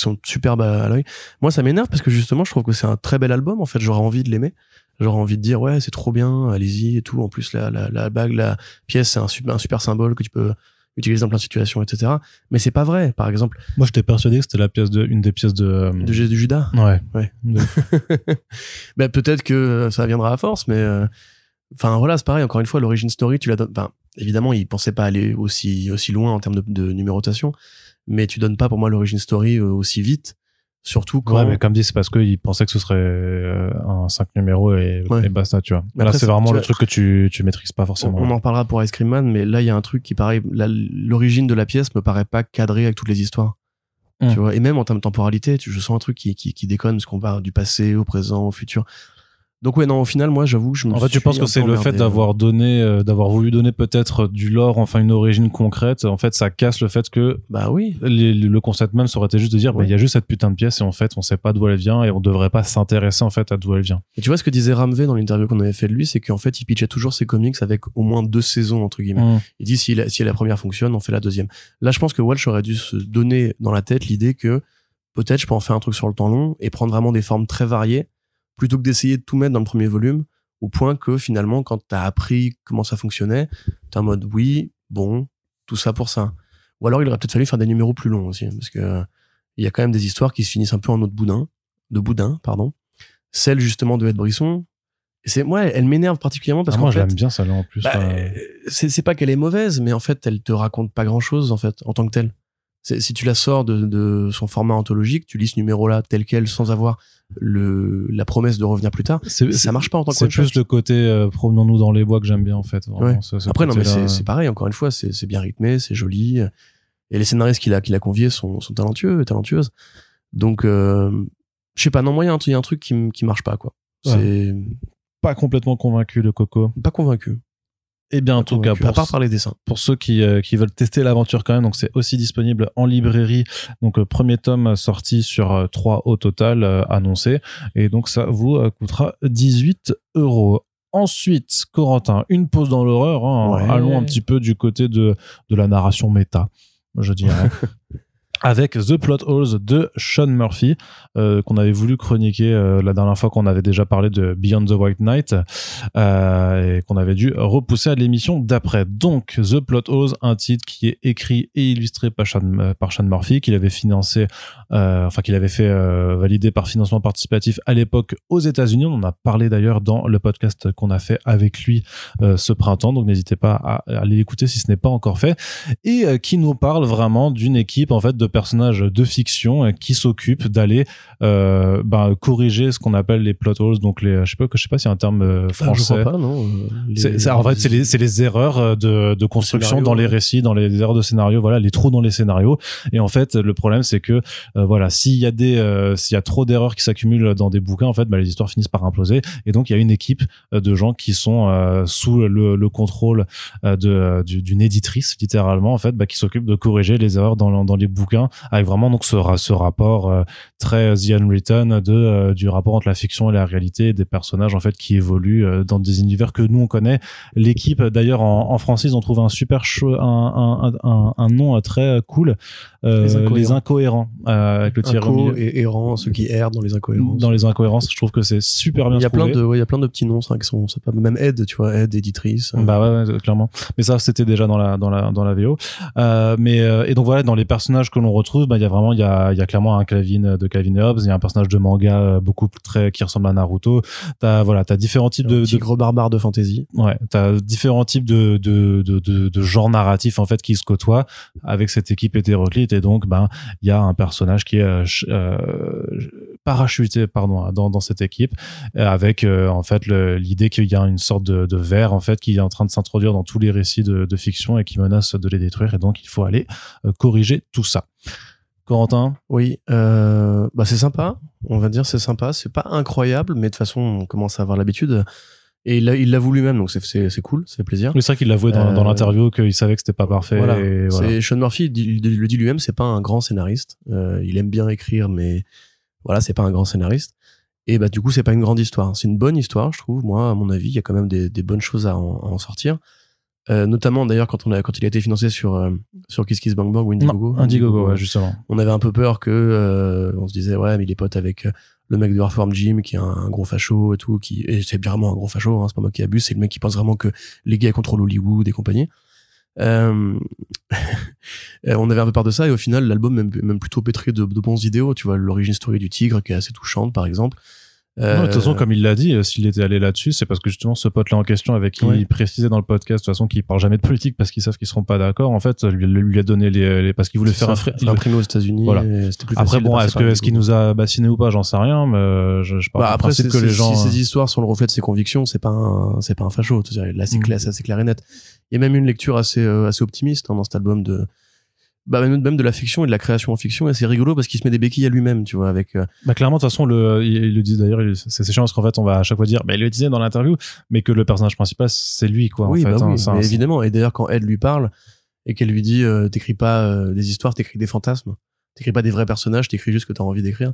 sont superbes à, à l'œil. Moi, ça m'énerve parce que justement, je trouve que c'est un très bel album. En fait, j'aurais envie de l'aimer. J'aurais envie de dire ouais, c'est trop bien, allez-y et tout. En plus, la, la, la bague, la pièce, c'est un super, un super symbole que tu peux utiliser dans plein de situations, etc. Mais c'est pas vrai. Par exemple, Moi, j'étais persuadé que c'était la pièce de, une des pièces de. euh, de, Judas. Ouais. Ouais. De- (laughs) ben, peut-être que ça viendra à force, mais euh, enfin voilà, c'est pareil. Encore une fois, l'origine story, tu la donnes. Enfin, évidemment, il pensait pas aller aussi aussi loin en termes de, de numérotation, mais tu donnes pas pour moi l'origine story euh, aussi vite, surtout quand. Ouais, mais comme dit, c'est parce qu'ils pensaient que ce serait euh, un 5 numéros et, Ouais. et basta, tu vois. Mais Là, c'est vraiment le vois- truc que tu, tu maîtrises pas forcément. on en reparlera pour Ice Cream Man, mais là, il y a un truc qui paraît. L'origine de la pièce me paraît pas cadré avec toutes les histoires. Hmm. Tu vois, et même en termes de temporalité, tu, je sens un truc qui, qui, qui déconne, parce qu'on parle du passé, au présent, au futur. Donc ouais, non, au final, moi, j'avoue, je me En fait, tu penses que c'est le fait d'avoir donné, euh, d'avoir voulu donner peut-être du lore, enfin une origine concrète. En fait, ça casse le fait que Bah oui, les- le concept même ça aurait été juste de dire, bah, il Ouais. y a juste cette putain de pièce et en fait, on sait pas d'où elle vient et on devrait pas s'intéresser en fait à d'où elle vient. Et tu vois ce que disait Ramvé dans l'interview qu'on avait fait de lui, c'est qu'en fait, il pitchait toujours ses comics avec au moins deux saisons, entre guillemets. Mm. Il dit si la, si la première fonctionne, on fait la deuxième. Là, je pense que Walsh aurait dû se donner dans la tête l'idée que peut-être je peux en faire un truc sur le temps long et prendre vraiment des formes très variées plutôt que d'essayer de tout mettre dans le premier volume au point que finalement quand t'as appris comment ça fonctionnait t'es en mode oui bon tout ça pour ça ou alors il aurait peut-être fallu faire des numéros plus longs aussi parce que il y a quand même des histoires qui se finissent un peu en autre boudin de boudin pardon celle justement de Ed Brisson c'est moi elle m'énerve particulièrement parce Ah, qu'en moi, j'aime bien celle-là en plus. bah, euh, euh, c'est c'est pas qu'elle est mauvaise, mais en fait, elle te raconte pas grand chose, en fait, en tant que telle. Si tu la sors de, de son format anthologique, tu lis ce numéro-là tel quel sans avoir le, la promesse de revenir plus tard, ça marche pas en tant que C'est plus le côté euh, promenons-nous dans les bois que j'aime bien en fait. vraiment, Ouais. ce- ce Après, non, mais c'est pareil, encore une fois, c'est bien rythmé, c'est joli. Et les scénaristes qu'il a, qu'il a conviés sont, sont talentueux, talentueuses. Donc, euh, je sais pas, non, moi, il y a un truc- qui, qui marche pas, quoi. C'est pas complètement convaincu de Coco. pas convaincu. Et bien en tout cas pour à part par les dessins. pour ceux qui, euh, qui veulent tester l'aventure quand même, donc c'est aussi disponible en librairie. Donc euh, premier tome sorti sur euh, trois au total euh, annoncé, et donc ça vous coûtera 18 euros. Ensuite, Corentin, une pause dans l'horreur. hein. Ouais. Allons un petit peu du côté de, de la narration méta, je dirais. (laughs) Avec The Plot Holes de Sean Murphy, euh, qu'on avait voulu chroniquer euh, la dernière fois qu'on avait déjà parlé de Beyond the White Knight, euh, et qu'on avait dû repousser à l'émission d'après. Donc, The Plot Holes, un titre qui est écrit et illustré par Sean, Murphy, qu'il avait financé, enfin qu'il avait fait valider par financement participatif à l'époque aux États-Unis. On en a parlé d'ailleurs dans le podcast qu'on a fait avec lui ce printemps, donc n'hésitez pas à, aller l'écouter si ce n'est pas encore fait, et qui nous parle vraiment d'une équipe en fait de personnages de fiction euh, qui s'occupent d'aller euh, ben, corriger ce qu'on appelle les plot holes, donc les, je sais pas, je sais pas si y a un terme euh, Ah, français. C'est, en fait, c'est les, c'est les erreurs de, de construction dans les récits, dans les, erreurs de scénario, voilà, les trous dans les scénarios. Et en fait, le problème, c'est que, euh, voilà, s'il y a des, euh, s'il y a trop d'erreurs qui s'accumulent dans des bouquins, en fait, bah, les histoires finissent par imploser. Et donc, il y a une équipe de gens qui sont sous le, le contrôle de, du- d'une éditrice, littéralement, en fait, bah, qui s'occupe de corriger les erreurs dans, dans les bouquins, avec vraiment donc ce, ce rapport euh, très The Unwritten de euh, du rapport entre la fiction et la réalité, des personnages en fait qui évoluent euh, dans des univers que nous on connaît. L'équipe, d'ailleurs, en, en français, ils ont trouvé un super un, un, un, un nom euh, très cool, euh, Les Incohérents. les incohérents, euh, avec le Inco et errant, ceux qui errent dans les incohérences. Dans les incohérences, je trouve que c'est super bien il y a plein de, ouais, il y a plein de petits noms, ça, qui sont, pas même aide, tu vois, aide, éditrice. euh, Bah ouais, clairement. Mais ça, c'était déjà dans la dans la dans la VO. Euh, mais euh, et donc voilà, dans les personnages que l'on retrouve, bah il y a vraiment il y a il y a clairement un Calvin de Calvin et Hobbes. Il y a un personnage de manga euh, beaucoup très qui ressemble à Naruto. T'as voilà, t'as différents types de, de tigre barbare de fantasy. Ouais, t'as différents types de, de, de, de, de genres narratifs en fait qui se côtoient avec cette équipe hétéroclite et donc ben il y a un personnage qui est euh, euh, parachuté pardon dans, dans cette équipe euh, avec euh, en fait l'idée qu'il y a une sorte de, de verre en fait qui est en train de s'introduire dans tous les récits de, de fiction et qui menace de les détruire et donc il faut aller euh, corriger tout ça. Corentin, Oui, euh, bah c'est sympa. On va dire c'est sympa. C'est pas incroyable, mais de toute façon on commence à avoir l'habitude. Et il l'a, il l'a voulu même, donc c'est, cool, c'est plaisir. c'est vrai qu'il l'avouait dans, dans l'interview qu'il savait que c'était pas parfait. Voilà. et voilà. C'est Sean Murphy, il, le dit lui-même, c'est pas un grand scénariste. Il aime bien écrire, mais voilà, c'est pas un grand scénariste. Et bah du coup, c'est pas une grande histoire. C'est une bonne histoire, je trouve. Moi, à mon avis, il y a quand même des, des bonnes choses à en, à en sortir. Euh, notamment d'ailleurs quand on a quand il a été financé sur euh, sur Kiss Kiss Bang Bang ou Indiegogo. Non, Indiegogo, ouais, justement. on avait un peu peur que euh, on se disait ouais mais il est pote avec euh, le mec de Reform Jim qui est un, un gros facho et tout qui et c'est vraiment un gros facho hein, c'est pas moi qui abuse c'est le mec qui pense vraiment que les gays contrôlent Hollywood et compagnie euh, (laughs) euh, on avait un peu peur de ça et au final l'album même, même plutôt pétri de, de bons idéaux tu vois. L'origine story du tigre qui est assez touchante par exemple Non, de toute façon, Euh, comme il l'a dit, euh, s'il était allé là-dessus, c'est parce que justement, ce pote-là en question, avec qui Ouais. il précisait dans le podcast, de toute façon, qu'il parle jamais de politique parce qu'ils savent qu'ils seront pas d'accord. En fait, lui, lui a donné les, les- parce qu'il voulait faire un frère. il imprimé aux États-Unis Voilà. plus Après, bon, est-ce que, est-ce qu'il nous a bassiné ou pas, j'en sais rien, mais euh, je, je Bah après, que les gens. si euh, ces histoires sont le reflet de ses convictions, c'est pas un, c'est pas un facho. Là, c'est Mm. clair, ça, c'est clair et net. Il y a même une lecture assez, euh, assez optimiste hein, dans cet album de, bah même, même de la fiction et de la création en fiction. Et c'est rigolo parce qu'il se met des béquilles à lui-même, tu vois, avec. euh, Bah clairement de toute façon le il, il le dit d'ailleurs il- c'est c'est chiant parce qu'en fait on va à chaque fois dire bah il le disait dans l'interview mais que le personnage principal c'est lui quoi oui, en fait bah hein, oui, un- évidemment. Et d'ailleurs, quand Ed lui parle et qu'elle lui dit, euh, t'écris pas euh, des histoires, t'écris des fantasmes. T'écris pas des vrais personnages, t'écris juste ce que t'as envie d'écrire.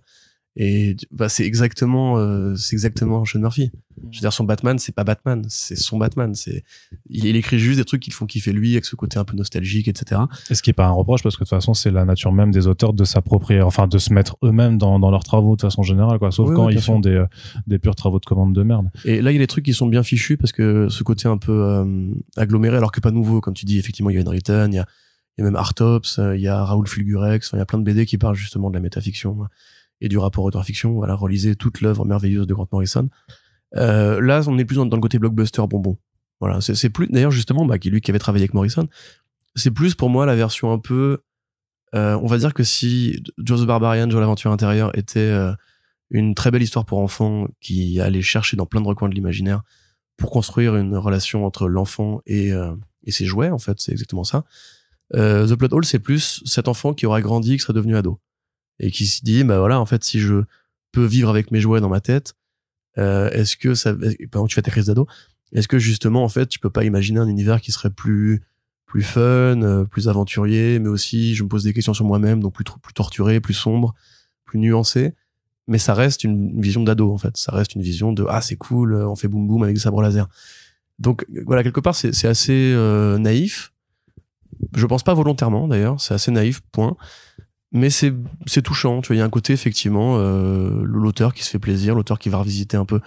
Et bah, c'est exactement, euh, c'est exactement Sean Murphy. Mm. Je veux dire, son Batman, c'est pas Batman, c'est son Batman. C'est, il, il écrit juste des trucs qui le font kiffer lui, avec ce côté un peu nostalgique, etc. Et ce qui est pas un reproche parce que de toute façon c'est la nature même des auteurs de s'approprier, enfin de se mettre eux-mêmes dans, dans leurs travaux de façon générale, quoi. Sauf Oui, quand oui, ils font des, euh, des purs travaux de commande de merde. Et là, il y a des trucs qui sont bien fichus parce que ce côté un peu euh, aggloméré, alors que pas nouveau, comme tu dis, effectivement, il y a Henryton, il y a, il y a même Artops, euh, il y a Raoul Fulgurex, enfin, il y a plein de BD qui parlent justement de la métafiction et du rapport auteur-fiction. Voilà, relisez toute l'œuvre merveilleuse de Grant Morrison. Euh, là, on est plus dans, le côté blockbuster bonbon. Voilà, c'est plus, d'ailleurs, justement, bah, lui qui avait travaillé avec Morrison, c'est plus pour moi la version un peu, euh, on va dire que si Joe the Barbarian, Joe l'aventure intérieure était euh, une très belle histoire pour enfants qui allait chercher dans plein de recoins de l'imaginaire pour construire une relation entre l'enfant et, ses jouets, en fait, c'est exactement ça. The Plot Hole, c'est plus cet enfant qui aurait grandi, qui serait devenu ado. Et qui se dit, bah voilà, en fait, si je peux vivre avec mes jouets dans ma tête, euh, est-ce que ça, pendant que tu fais ta crise d'ado, est-ce que justement, en fait, tu peux pas imaginer un univers qui serait plus, plus fun, euh, plus aventurier, mais aussi, je me pose des questions sur moi-même, donc plus, plus torturé, plus sombre, plus nuancé. Mais ça reste une vision d'ado, en fait. Ça reste une vision de, ah, c'est cool, euh, on fait boum boum avec des sabres laser. Donc, voilà, quelque part, c'est assez naïf. Je pense pas volontairement, d'ailleurs. C'est assez naïf, point. Mais c'est c'est touchant. Tu vois, il y a un côté, effectivement, euh, l'auteur qui se fait plaisir, l'auteur qui va revisiter un peu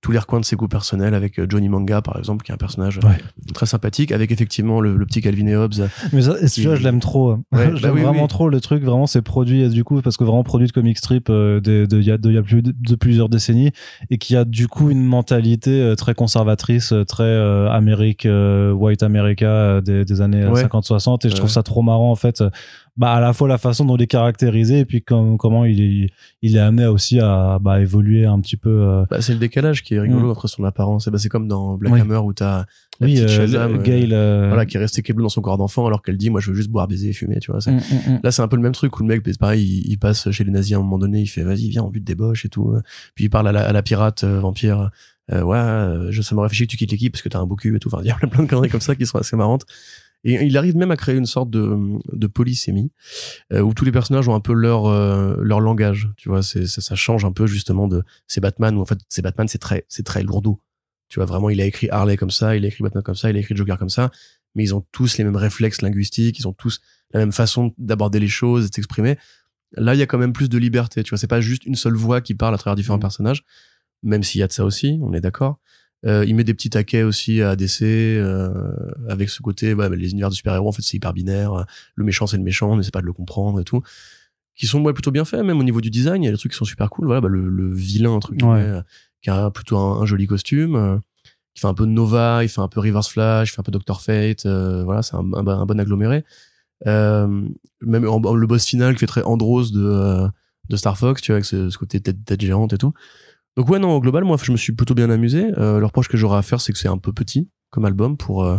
tous les recoins de ses goûts personnels avec euh, Johnny Manga, par exemple, qui est un personnage Ouais. très sympathique, avec effectivement le, le petit Calvin et Hobbes. Mais ça, celui-là, je l'aime trop. Ouais, (laughs) je bah l'aime oui, vraiment oui. trop. Le truc, vraiment, c'est produit, du coup, parce que vraiment produit de comic strip euh, de, de, il y a, de, y a plus de, de plusieurs décennies et qui a du coup une mentalité euh, très conservatrice, euh, très euh, Amérique, euh, white America euh, des, des années Ouais. 50-60. Et je trouve ça trop marrant, en fait. Bah, à la fois la façon dont il est caractérisé et puis comme, comment il est, il est amené aussi à bah, évoluer un petit peu. euh, Bah, c'est le décalage qui est rigolo Mm. entre son apparence. Et bah, c'est comme dans Black Oui. Hammer où t'as la oui, petite euh, Shazam, euh, Gail. euh, voilà, qui est restée dans son corps d'enfant alors qu'elle dit, moi, je veux juste boire, baiser et fumer, tu vois. mm, mm, mm. Là, c'est un peu le même truc où le mec, c'est pareil, il, il passe chez les nazis à un moment donné, il fait, vas-y, viens, on bute des boches et tout. Puis il parle à la, à la pirate vampire, euh, ouais, je, ça fait chier que tu quittes l'équipe parce que t'as un beau cul et tout. Enfin, il y a plein de conneries comme ça qui sont assez marrantes. Et il arrive même à créer une sorte de, de polysémie euh, où tous les personnages ont un peu leur euh, leur langage. Tu vois, c'est c'est- ça change un peu justement de c'est Batman où en fait c'est Batman c'est très c'est très lourdeau. Tu vois vraiment, il a écrit Harley comme ça, il a écrit Batman comme ça, il a écrit Joker comme ça, mais ils ont tous les mêmes réflexes linguistiques, ils ont tous la même façon d'aborder les choses et de s'exprimer. Là, il y a quand même plus de liberté. Tu vois, c'est pas juste une seule voix qui parle à travers différents Mhm. personnages, même s'il y a de ça aussi, on est d'accord. Euh, il met des petits taquets aussi à DC euh, avec ce côté bah, les univers de super-héros en fait c'est hyper binaire. Le méchant c'est le méchant on n'essaie pas de le comprendre et tout. Qui sont ouais, plutôt bien faits même au niveau du design. Il y a des trucs qui sont super cool. Voilà bah, le, le vilain guillemets, Ouais. euh, qui a plutôt un, un joli costume euh, qui fait un peu de Nova il fait un peu Reverse Flash il fait un peu Doctor Fate euh, voilà c'est un, un, un bon aggloméré. Euh, même en- en- le boss final qui fait très Andros de euh, de Star Fox tu vois avec ce, ce côté tête, tête géante et tout donc ouais, non, au global, moi, je me suis plutôt bien amusé. Euh, le reproche que j'aurais à faire, c'est que c'est un peu petit comme album pour, euh,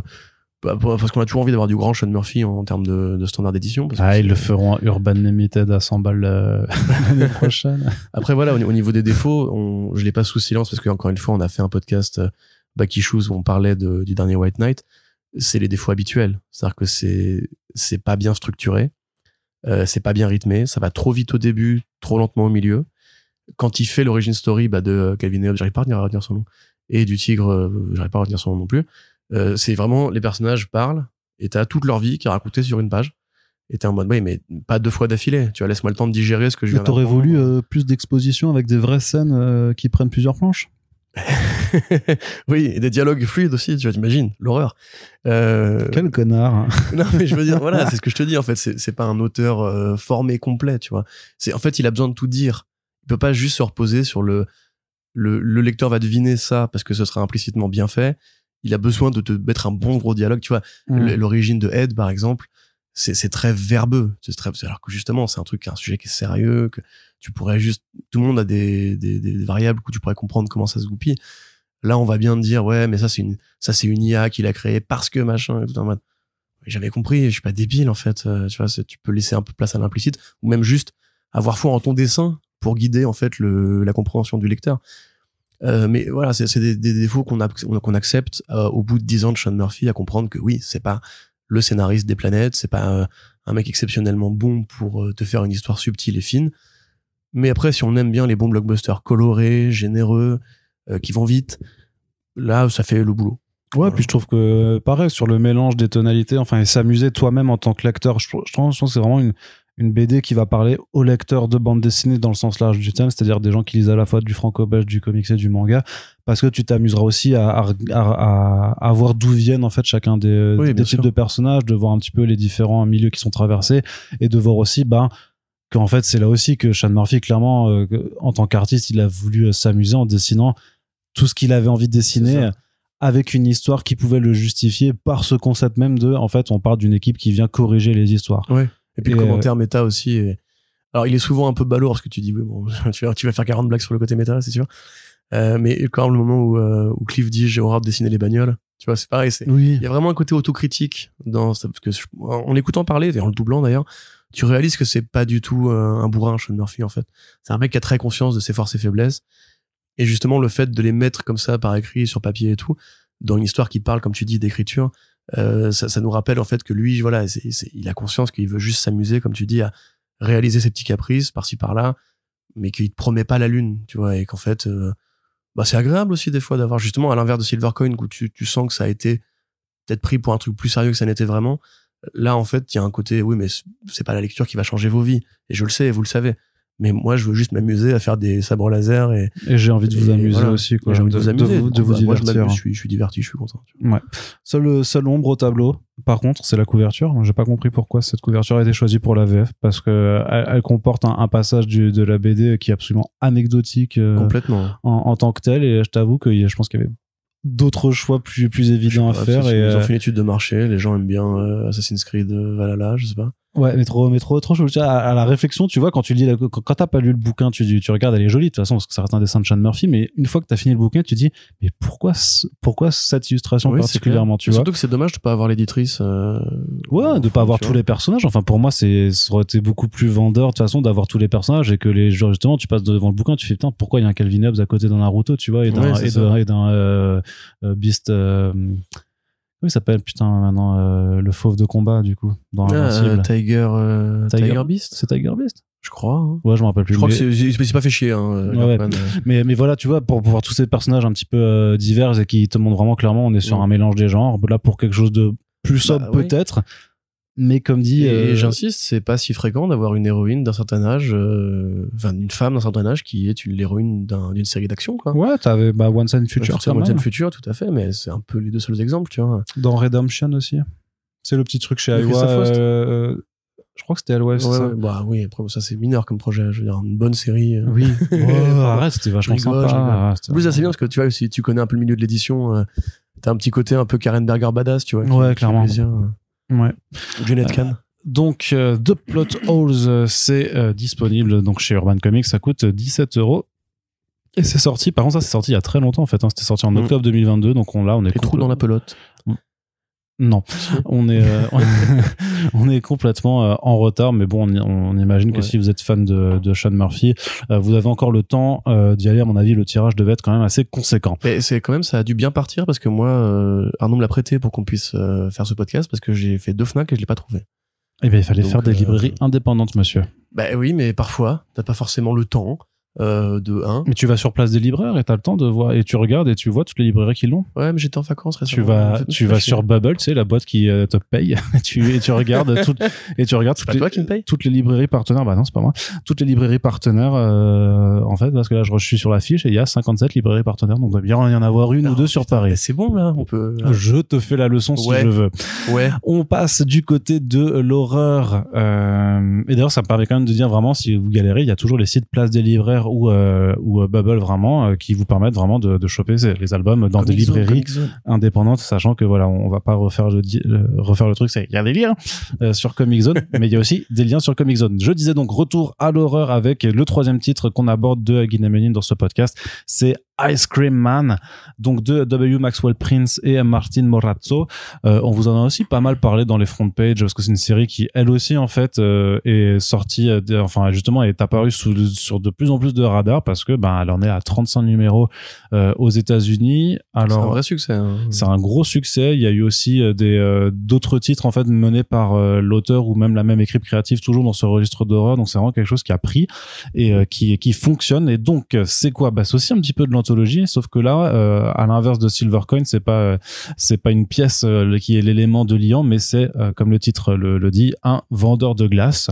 bah, pour- parce qu'on a toujours envie d'avoir du grand Sean Murphy en, en termes de, de standard d'édition. Ah, ils le feront Urban Limited à 100 balles euh, (laughs) l'année prochaine. Après, voilà, au, au niveau des défauts, on, je l'ai pas sous silence parce qu'encore une fois, on a fait un podcast euh, Back Issues où on parlait de, du dernier White Knight. C'est les défauts habituels. C'est-à-dire que c'est, c'est pas bien structuré. Euh, c'est pas bien rythmé. Ça va trop vite au début, trop lentement au milieu. Quand il fait l'origin story bah, de euh, Calvin et Hobbes, j'arrive pas à retenir, son nom, et du tigre, euh, j'arrive pas à retenir son nom non plus. Euh, c'est vraiment les personnages parlent et t'as toute leur vie qui est racontée sur une page. Et t'es en mode, oui, mais pas deux fois d'affilée. Tu vois, laisse-moi le temps de digérer ce que je viens T'aurais voulu euh, plus d'exposition avec des vraies scènes euh, qui prennent plusieurs planches? (laughs) Oui, et des dialogues fluides aussi, tu vois, t'imagines, l'horreur. Euh, Quel connard hein. (laughs) non, mais je veux dire, voilà, c'est ce que je te dis, en fait, c'est c'est pas un auteur euh, formé complet, tu vois. C'est En fait, il a besoin de tout dire. Il peut pas juste se reposer sur le, le... Le lecteur va deviner ça parce que ce sera implicitement bien fait. Il a besoin de te mettre un bon gros dialogue, tu vois. Mm. L'origine de Ed, par exemple, c'est très verbeux. C'est très, alors que justement, c'est un truc, un sujet qui est sérieux, que tu pourrais juste, tout le monde a des, des, des variables où tu pourrais comprendre comment ça se goupille. Là, on va bien te dire, ouais, mais ça, c'est une, ça, c'est une IA qu'il a créée parce que machin, et tout en mode. J'avais compris, je suis pas débile, en fait. Euh, tu vois, tu peux laisser un peu place à l'implicite ou même juste avoir foi en ton dessin pour guider, en fait, le, la compréhension du lecteur. Euh, mais voilà, c'est des, des défauts qu'on ac- qu'on accepte euh, au bout de dix ans de Sean Murphy à comprendre que oui, c'est pas le scénariste des planètes, c'est pas euh, un mec exceptionnellement bon pour te faire une histoire subtile et fine. Mais après, si on aime bien les bons blockbusters colorés, généreux, qui vont vite, là, ça fait le boulot. Ouais, puis je trouve que pareil sur le mélange des tonalités, enfin et s'amuser toi-même en tant que lecteur, je, je pense que c'est vraiment une une BD qui va parler aux lecteurs de bande dessinée dans le sens large du terme, c'est-à-dire des gens qui lisent à la fois du franco-belge, du comics et du manga, parce que tu t'amuseras aussi à, à, à, à voir d'où viennent en fait chacun des, Oui, types sûr. de personnages, de voir un petit peu les différents milieux qui sont traversés et de voir aussi ben qu'en fait c'est là aussi que Sean Murphy clairement euh, en tant qu'artiste il a voulu euh, s'amuser en dessinant tout ce qu'il avait envie de dessiner avec une histoire qui pouvait le justifier par ce concept même de en fait on parle d'une équipe qui vient corriger les histoires Et puis Et, le euh, commentaire méta aussi. Alors, il est souvent un peu ballot parce que tu dis, oui, bon, (laughs) tu vas, tu vas faire 40 blagues sur le côté méta, c'est sûr. Euh, mais quand le moment où, euh, où Cliff dit, j'ai horreur de dessiner les bagnoles, tu vois, c'est pareil. Oui il y a vraiment un côté autocritique dans ça, parce que je- en l'écoutant parler, et en le doublant d'ailleurs, tu réalises que c'est pas du tout euh, un bourrin, Sean Murphy, en fait. C'est un mec qui a très conscience de ses forces et faiblesses. Et justement, le fait de les mettre comme ça par écrit, sur papier et tout, dans une histoire qui parle, comme tu dis, d'écriture, ça, ça nous rappelle en fait que lui, voilà, c'est, c'est- il a conscience qu'il veut juste s'amuser, comme tu dis, à réaliser ses petits caprices par-ci par-là, mais qu'il te promet pas la lune, tu vois, et qu'en fait, euh, bah, c'est agréable aussi des fois d'avoir justement à l'inverse de Silvercoin où tu, tu sens que ça a été peut-être pris pour un truc plus sérieux que ça n'était vraiment. Là, en fait, il y a un côté, oui, mais c'est- pas la lecture qui va changer vos vies. Et je le sais, vous le savez. Mais moi, je veux juste m'amuser à faire des sabres laser et, et j'ai envie de vous amuser voilà. aussi quoi j'ai envie de, vous amuser. vous, de vous bah, moi, je divertir m'amuse, je suis, je suis diverti, je suis content. tu Seule, seule ombre au tableau, par contre, c'est la couverture. J'ai pas compris pourquoi cette couverture a été choisie pour la VF, parce que elle, elle comporte un, un passage du, de la BD qui est absolument anecdotique euh. Complètement. en, en tant que tel, et je t'avoue que je pense qu'il y avait d'autres choix plus, plus évidents à faire. Et, Ils ont euh, fait une étude de marché, les gens aiment bien euh, Assassin's Creed euh, Valhalla, je sais pas. Ouais, mais trop, mais trop, vois, À, à la réflexion, tu vois, quand tu lis, la- quand, t'as pas lu le bouquin, tu, tu regardes, elle est jolie de toute façon, parce que ça reste un dessin de Sean Murphy, mais une fois que t'as fini le bouquin, tu dis, mais pourquoi, ce- pourquoi cette illustration Oui, particulièrement, tu vois? Surtout que c'est dommage de pas avoir l'éditrice. euh, Ouais, de enfin, pas avoir tous vois. les personnages. Enfin, pour moi, c'est, ça aurait été beaucoup plus vendeur, de toute façon, d'avoir tous les personnages et que les gens, justement, tu passes devant le bouquin, tu fais, putain, pourquoi il y a un Calvin Hobbes à côté d'un Naruto, tu vois, et d'un, Ouais, et d'un, euh, euh, Beast, euh, il s'appelle, putain, maintenant, euh, le fauve de combat, du coup, dans Ah, Invincible. euh, Tiger, euh, Tiger- Tiger Beast, c'est Tiger Beast? je crois. hein. Ouais, je me rappelle plus. Je crois mais- que c'est, pas fait chier. Hein, euh, Ouais, ouais. Garpan. Mais, mais voilà, tu vois, pour, pour voir tous ces personnages un petit peu divers et qui te montrent vraiment clairement, on est sur Mm. un mélange des genres. Là, pour quelque chose de plus sobre, Bah, oui. peut-être. Mais comme dit. Et, euh, j'insiste, c'est pas si fréquent d'avoir une héroïne d'un certain âge, euh, enfin une femme d'un certain âge qui est une l'héroïne d'un- d'une série d'action, quoi. Ouais, t'avais bah, Once and Future C'est quand Modern même. Future, tout à fait, mais c'est un peu les deux seuls exemples, tu vois. Dans Redemption aussi. C'est le petit truc chez Iowa. Faust. euh, je crois que c'était Iowa, Ouais, ça. bah oui, après ça c'est mineur comme projet, je veux dire une bonne série. euh. Oui. (laughs) Ouais, arrête, c'était vachement sympa. c'était En plus, c'est bien parce que tu vois, si tu connais un peu le milieu de l'édition, euh, t'as un petit côté un peu Karen Berger badass, tu vois. Ouais, clairement. Euh. Ouais. Ou Janet Kahn. Donc, euh, The Plot Holes, euh, c'est euh, disponible donc chez Urban Comics. Ça coûte 17 euros. Et c'est sorti, par contre, ça c'est sorti il y a très longtemps en fait. hein. C'était sorti en Mm. octobre 2022. Donc on, là, on est Les trous dans la pelote. Non, on est, euh, (laughs) on est complètement euh, en retard, mais bon, on, on imagine que Ouais. si vous êtes fan de, de Sean Murphy, euh, vous avez encore le temps d'y aller. À mon avis, le tirage devait être quand même assez conséquent. Mais c'est quand même, ça a dû bien partir parce que moi, Arnaud me l'a prêté pour qu'on puisse faire ce podcast parce que j'ai fait deux Fnac et je l'ai pas trouvé. Eh bien, il fallait Donc, faire des librairies indépendantes, monsieur. Bah oui, mais parfois, t'as pas forcément le temps euh, de un. Mais tu vas sur place des libraires et t'as le temps de voir et tu regardes et tu vois toutes les librairies qui l'ont. Ouais, mais j'étais en vacances Tu récemment. vas, En fait, tu vas fais chier. sur Bubble, tu sais, la boîte qui euh, te paye. (laughs) et tu, et tu regardes (laughs) toutes, et tu regardes C'est toutes pas les, toi qui me paye? toutes les librairies partenaires. Bah non, c'est pas moi. Toutes les librairies partenaires, euh, en fait, parce que là, je suis sur la fiche et il y a 57 librairies partenaires. Donc, il doit bien y en avoir une Non, ou deux sur Paris. C'est bon là, on peut. Je te fais la leçon si Ouais. je veux. Ouais. On passe du côté de l'horreur. Euh, et d'ailleurs, ça me permet quand même de dire vraiment, si vous galérez, il y a toujours les sites Place des libraires ou, euh, ou euh, Bubble vraiment, euh, qui vous permettent vraiment de, de choper les albums dans des Comic Zone, librairies Comic Zone. indépendante, sachant que voilà, on va pas refaire le, refaire le truc. C'est il y a des liens euh, sur Comic Zone, (laughs) mais il y a aussi des liens sur Comic Zone. Je disais donc retour à l'horreur avec le troisième titre qu'on aborde de Menin dans ce podcast, c'est Ice Cream Man, donc de W. Maxwell Prince et Martin Morazzo. Euh, on vous en a aussi pas mal parlé dans les front pages parce que c'est une série qui elle aussi en fait euh, est sortie, euh, enfin justement est apparue sous, sur de plus en plus de radars parce que ben elle en est à 35 numéros aux États-Unis. C'est un vrai succès. hein. c'est un gros succès. Il y a eu aussi des d'autres titres en fait menés par l'auteur ou même la même équipe créative toujours dans ce registre d'horreur. Donc c'est vraiment quelque chose qui a pris et qui qui fonctionne. Et donc c'est quoi? Bah c'est aussi un petit peu de sauf que là, euh, à l'inverse de Silvercoin, c'est pas euh, c'est pas une pièce euh, qui est l'élément de liant, mais c'est comme le titre le, dit, un vendeur de glace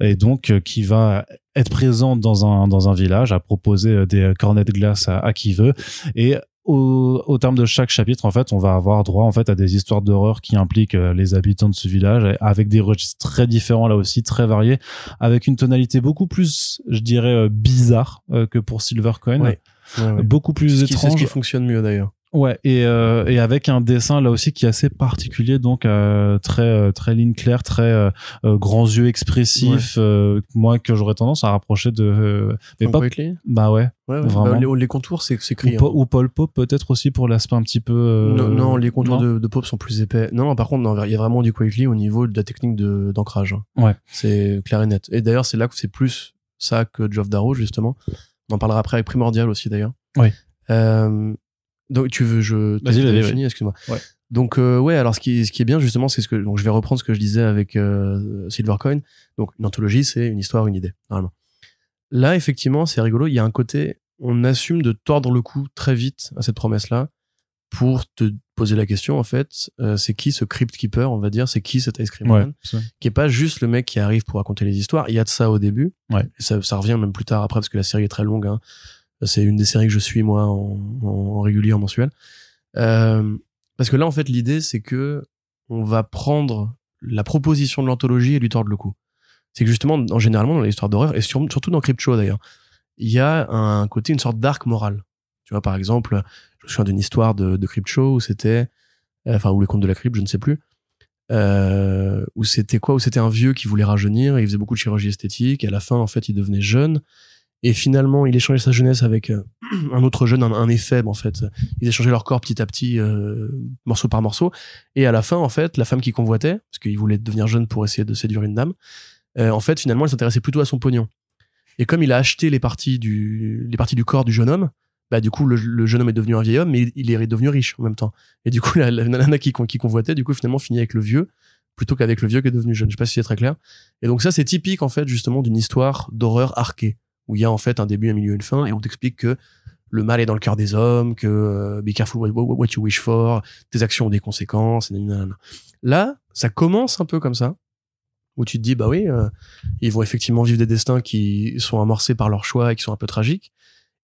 et donc qui va être présent dans un dans un village à proposer des cornets de glace à, qui veut et au, terme de chaque chapitre, en fait, on va avoir droit en fait à des histoires d'horreur qui impliquent les habitants de ce village, avec des registres très différents là aussi, très variés, avec une tonalité beaucoup plus, je dirais, bizarre que pour Silvercoin, Ouais. Ouais, ouais. beaucoup plus Ce qui- C'est ce étrange. qui fonctionne mieux d'ailleurs. Ouais, et, euh, et avec un dessin là aussi qui est assez particulier, donc euh, très euh, très ligne claire, très euh, euh, grands yeux expressifs. euh, moi que j'aurais tendance à rapprocher de, euh, mais pas, bah ouais, Ouais, ouais. Vraiment. Bah, les, les contours, c'est c'est ou, criant. Ou Paul Pope peut-être aussi pour l'aspect un petit peu. euh, non, non, les contours non de, de Pope sont plus épais. Non, non, par contre, non, il y a vraiment du Quickly au niveau de la technique de- d'ancrage. hein. Ouais. C'est clair et net. Et d'ailleurs, c'est là que c'est plus ça que Geoff Darrow, justement. On en parlera après avec Primordial aussi, d'ailleurs. Oui. Euh, donc, tu veux, je. Vas-y, vas-y. fini, excuse-moi. Ouais. Donc, euh, ouais, alors ce qui, ce qui est bien, justement, c'est ce que. Donc, je vais reprendre ce que je disais avec euh, Silvercoin. Donc, une anthologie, c'est une histoire, une idée, normalement. Là, effectivement, c'est rigolo. Il y a un côté. On assume de tordre le cou très vite à cette promesse-là pour te poser la question, en fait, euh, c'est qui ce Crypt Keeper, on va dire, c'est qui cet Ice Cream Ouais. Man, qui est pas juste le mec qui arrive pour raconter les histoires. Il y a de ça au début. Ouais. Et ça, ça revient même plus tard après parce que la série est très longue. Hein. C'est une des séries que je suis moi en, en, en régulier, en mensuel. Euh, parce que là, en fait, l'idée, c'est que on va prendre la proposition de l'anthologie et lui tordre le cou. C'est que justement, en généralement, dans les histoires d'horreur, et sur- surtout dans Crypt Show d'ailleurs, il y a un côté, une sorte d'arc moral. Tu vois, par exemple, je me souviens d'une histoire de, de Crypt Show où c'était, euh, enfin, ou les contes de la crypte, je ne sais plus, euh, où c'était quoi, où c'était un vieux qui voulait rajeunir, et il faisait beaucoup de chirurgie esthétique, à la fin, en fait, il devenait jeune, et finalement, il échangeait sa jeunesse avec euh, (clears throat) un autre jeune, un, un en fait. Ils échangeaient leur corps petit à petit, morceau par morceau, et à la fin, en fait, la femme qui convoitait, parce qu'il voulait devenir jeune pour essayer de séduire une dame, en fait, finalement, elle s'intéressait plutôt à son pognon. Et comme il a acheté les parties du, les parties du corps du jeune homme, bah, du coup, le, le jeune homme est devenu un vieil homme, mais il est devenu riche en même temps. Et du coup, la, la nana qui, qui convoitait, du coup, finalement, finit avec le vieux, plutôt qu'avec le vieux qui est devenu jeune. Je sais pas si c'est très clair. Et donc, ça, c'est typique, en fait, justement, d'une histoire d'horreur arquée, où il y a, en fait, un début, un milieu, une fin, et on t'explique que le mal est dans le cœur des hommes, que euh, be careful what, you wish for, tes actions ont des conséquences. Là, ça commence un peu comme ça, où tu te dis, bah oui, euh, ils vont effectivement vivre des destins qui sont amorcés par leur choix et qui sont un peu tragiques.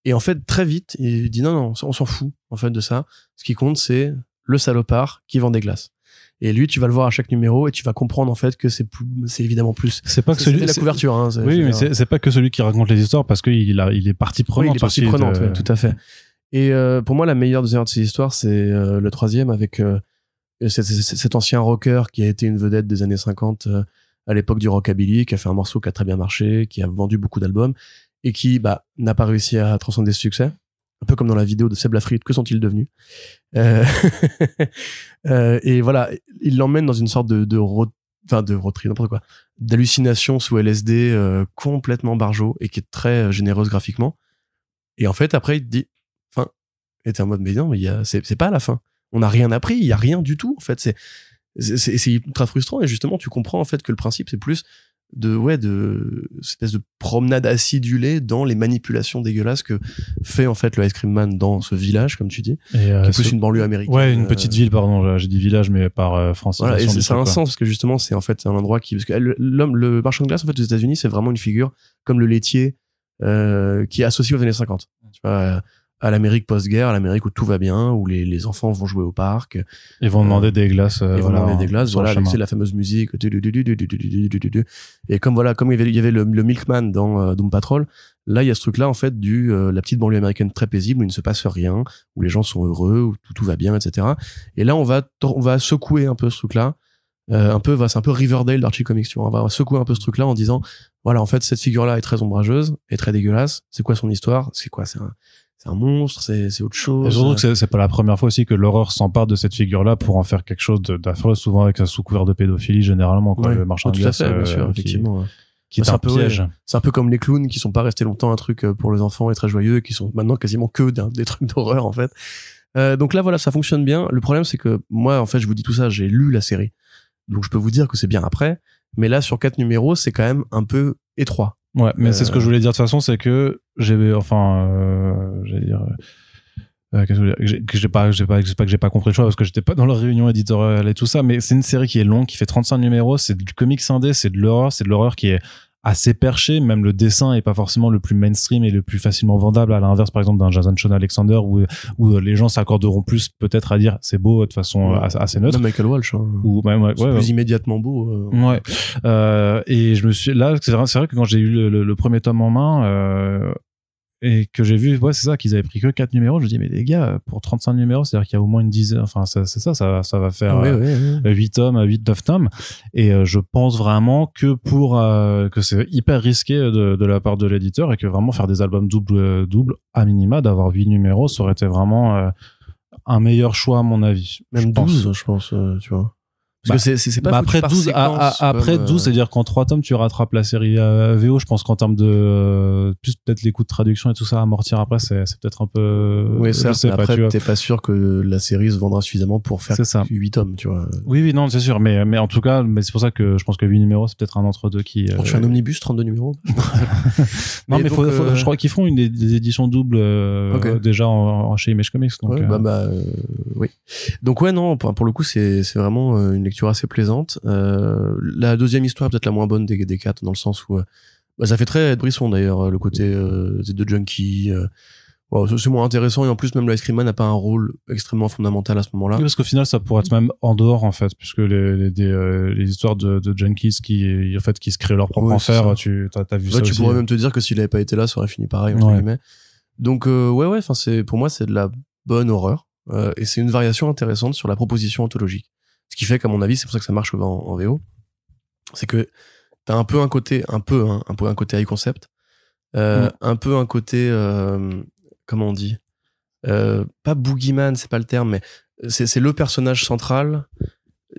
Et en fait, très vite, il dit non, non, on s'en fout, en fait, de ça. Ce qui compte, c'est le salopard qui vend des glaces. Et lui, tu vas le voir à chaque numéro et tu vas comprendre, en fait, que c'est plus, c'est évidemment plus. C'est pas que celui. la couverture, hein. Oui, mais c'est pas que celui qui raconte les histoires parce qu'il a, il est partie Oui, prenante il est partie prenante, de- ouais, tout à fait. Et euh, pour moi, la meilleure deuxième de ces histoires, c'est euh, le troisième avec euh, cet, cet- ancien rocker qui a été une vedette des années 50 euh, à l'époque du rockabilly, qui a fait un morceau qui a très bien marché, qui a vendu beaucoup d'albums et qui bah, n'a pas réussi à transcender ce succès. Un peu comme dans la vidéo de Seb Lafrite, que sont-ils devenus? Euh, (laughs) euh, Et voilà, il l'emmène dans une sorte de, de road, enfin de road trip, n'importe quoi, d'hallucination sous LSD euh, complètement barjot et qui est très euh, généreuse graphiquement. Et en fait, après, il te dit, fin. Et t'es en mode, mais non, c'est, pas la fin. On n'a rien appris, il y a rien du tout. En fait, c'est, c'est ultra frustrant. Et justement, tu comprends, en fait, que le principe, c'est plus de, ouais, de, espèce de promenade acidulée dans les manipulations dégueulasses que fait, en fait, le Ice Cream Man dans ce village, comme tu dis, Et, euh, qui est plus une banlieue américaine. Ouais, une euh, petite ville, pardon. J'ai dit village, mais par euh, francisation. voilà, et ça a un quoi. sens parce que justement, c'est en fait un endroit qui, parce que l'homme, le marchand de glace, en fait, aux États-Unis, c'est vraiment une figure comme le laitier, euh, qui est associé aux années 50. Tu vois, euh, à l'Amérique post-guerre, à l'Amérique où tout va bien, où les, les, enfants vont jouer au parc. Ils vont demander des glaces. Euh, ils voilà, vont demander des glaces. Voilà, c'est la fameuse musique. Et comme voilà, comme il y avait, il y avait le, le, Milkman dans euh, Doom Patrol, là il y a ce truc-là en fait du euh, la petite banlieue américaine très paisible où il ne se passe rien, où les gens sont heureux, où tout, tout va bien, etc. Et là on va on va secouer un peu ce truc-là. un peu, c'est un peu Riverdale d'Archie Comics. On va secouer un peu ce truc-là en disant, voilà, en fait, cette figure-là est très ombrageuse, est très dégueulasse. C'est quoi son histoire C'est quoi C'est c'est un monstre, c'est c'est autre chose. Et surtout que c'est- pas la première fois aussi que l'horreur s'empare de cette figure-là pour en faire quelque chose d'affreux, souvent avec un sous couvert de pédophilie généralement, quoi. Ouais. Le marchand Oh, de glace, fait, bien euh, sûr, qui- effectivement. qui est C'est un un peu, piège. C'est un peu comme les clowns qui sont pas restés longtemps un truc euh, pour les enfants et très joyeux, qui sont maintenant quasiment que des trucs d'horreur en fait. Euh, donc là voilà, ça fonctionne bien. Le problème c'est que moi en fait je vous dis tout ça, j'ai lu la série, donc je peux vous dire que c'est bien après. Mais là sur quatre numéros, c'est quand même un peu étroit. Ouais, mais c'est ce que Euh, je voulais dire de toute façon, c'est que j'ai, enfin, euh, j'allais dire, euh, euh, qu'est-ce que je que j'ai- pas, j'ai pas, c'est pas que j'ai pas compris le choix parce que j'étais pas dans leur réunion éditoriale et tout ça, mais c'est une série qui est longue, qui fait 35 numéros, c'est du comics indé, c'est de l'horreur, c'est de l'horreur qui est assez perché, même le dessin est pas forcément le plus mainstream et le plus facilement vendable à l'inverse par exemple d'un Jason Sean Alexander où, où les gens s'accorderont plus peut-être à dire c'est beau de façon Ouais. assez, neutre Même Michael Walsh. Hein. ou ouais, ouais, ouais, plus immédiatement beau. euh. Ouais. Euh, et je me suis là, c'est vrai, vrai que quand j'ai eu le, le- le premier tome en main euh, et que j'ai vu, ouais, c'est ça, qu'ils avaient pris que 4 numéros, je me dis mais les gars, pour 35 numéros, c'est-à-dire qu'il y a au moins une dizaine, enfin c'est ça, ça, ça va faire Ouais, euh, ouais, ouais. 8 tomes, 8 9 tomes. Et euh, je pense vraiment que pour euh, que c'est hyper risqué de, de la part de l'éditeur et que vraiment faire des albums double euh, double à minima d'avoir 8 numéros, ça aurait été vraiment euh, un meilleur choix à mon avis. Même Je pense. 12, je pense, euh, tu vois. Parce Bah, que c'est- c'est pas Bah, après par 12 à- à- séquence, après comme, 12 euh, c'est à dire qu'en 3 tomes tu rattrapes la série euh, VO je pense qu'en termes de euh, plus peut-être les coûts de traduction et tout ça à amortir après c'est peut-être un peu Oui, certes, sais tu après, t'es pas sûr que la série se vendra suffisamment pour faire ça. 8 tomes, tu vois. oui oui non c'est sûr mais mais en tout cas mais c'est pour ça que je pense que 8 numéros c'est peut-être un entre deux qui euh, faire un omnibus, 32 numéros. (laughs) non Mais mais faut, donc, faut- je crois qu'ils font une des, des éditions doubles déjà en, en- chez Image Comics donc Ouais, bah, bah, oui. Donc ouais, non, pour, pour le coup, c'est c'est vraiment une lecture assez plaisante. Euh, la deuxième histoire est peut-être la moins bonne des, des quatre, dans le sens où euh, bah, ça fait très Brisson d'ailleurs, le côté euh, de junkie. Euh, bon, c'est- moins intéressant et en plus même le Ice Cream Man n'a pas un rôle extrêmement fondamental à ce moment-là. Oui, parce qu'au final, ça pourrait être même en dehors, en fait, puisque les, les, des, euh, les histoires de, de junkies qui, en fait, qui se créent leur propre Ouais, enfer, tu as, vu Ouais, ça tu aussi. pourrais même te dire que s'il avait pas été là, ça aurait fini pareil entre Ouais. guillemets. Donc euh, ouais ouais, enfin c'est pour moi c'est de la bonne horreur euh, et c'est une variation intéressante sur la proposition ontologique. Ce qui fait qu'à mon avis, c'est pour ça que ça marche en, en VO, c'est que t'as un peu un côté un peu hein, un peu un côté high concept, euh, Mm. un peu un côté euh, comment on dit euh, pas boogeyman, c'est pas le terme, mais c'est c'est le personnage central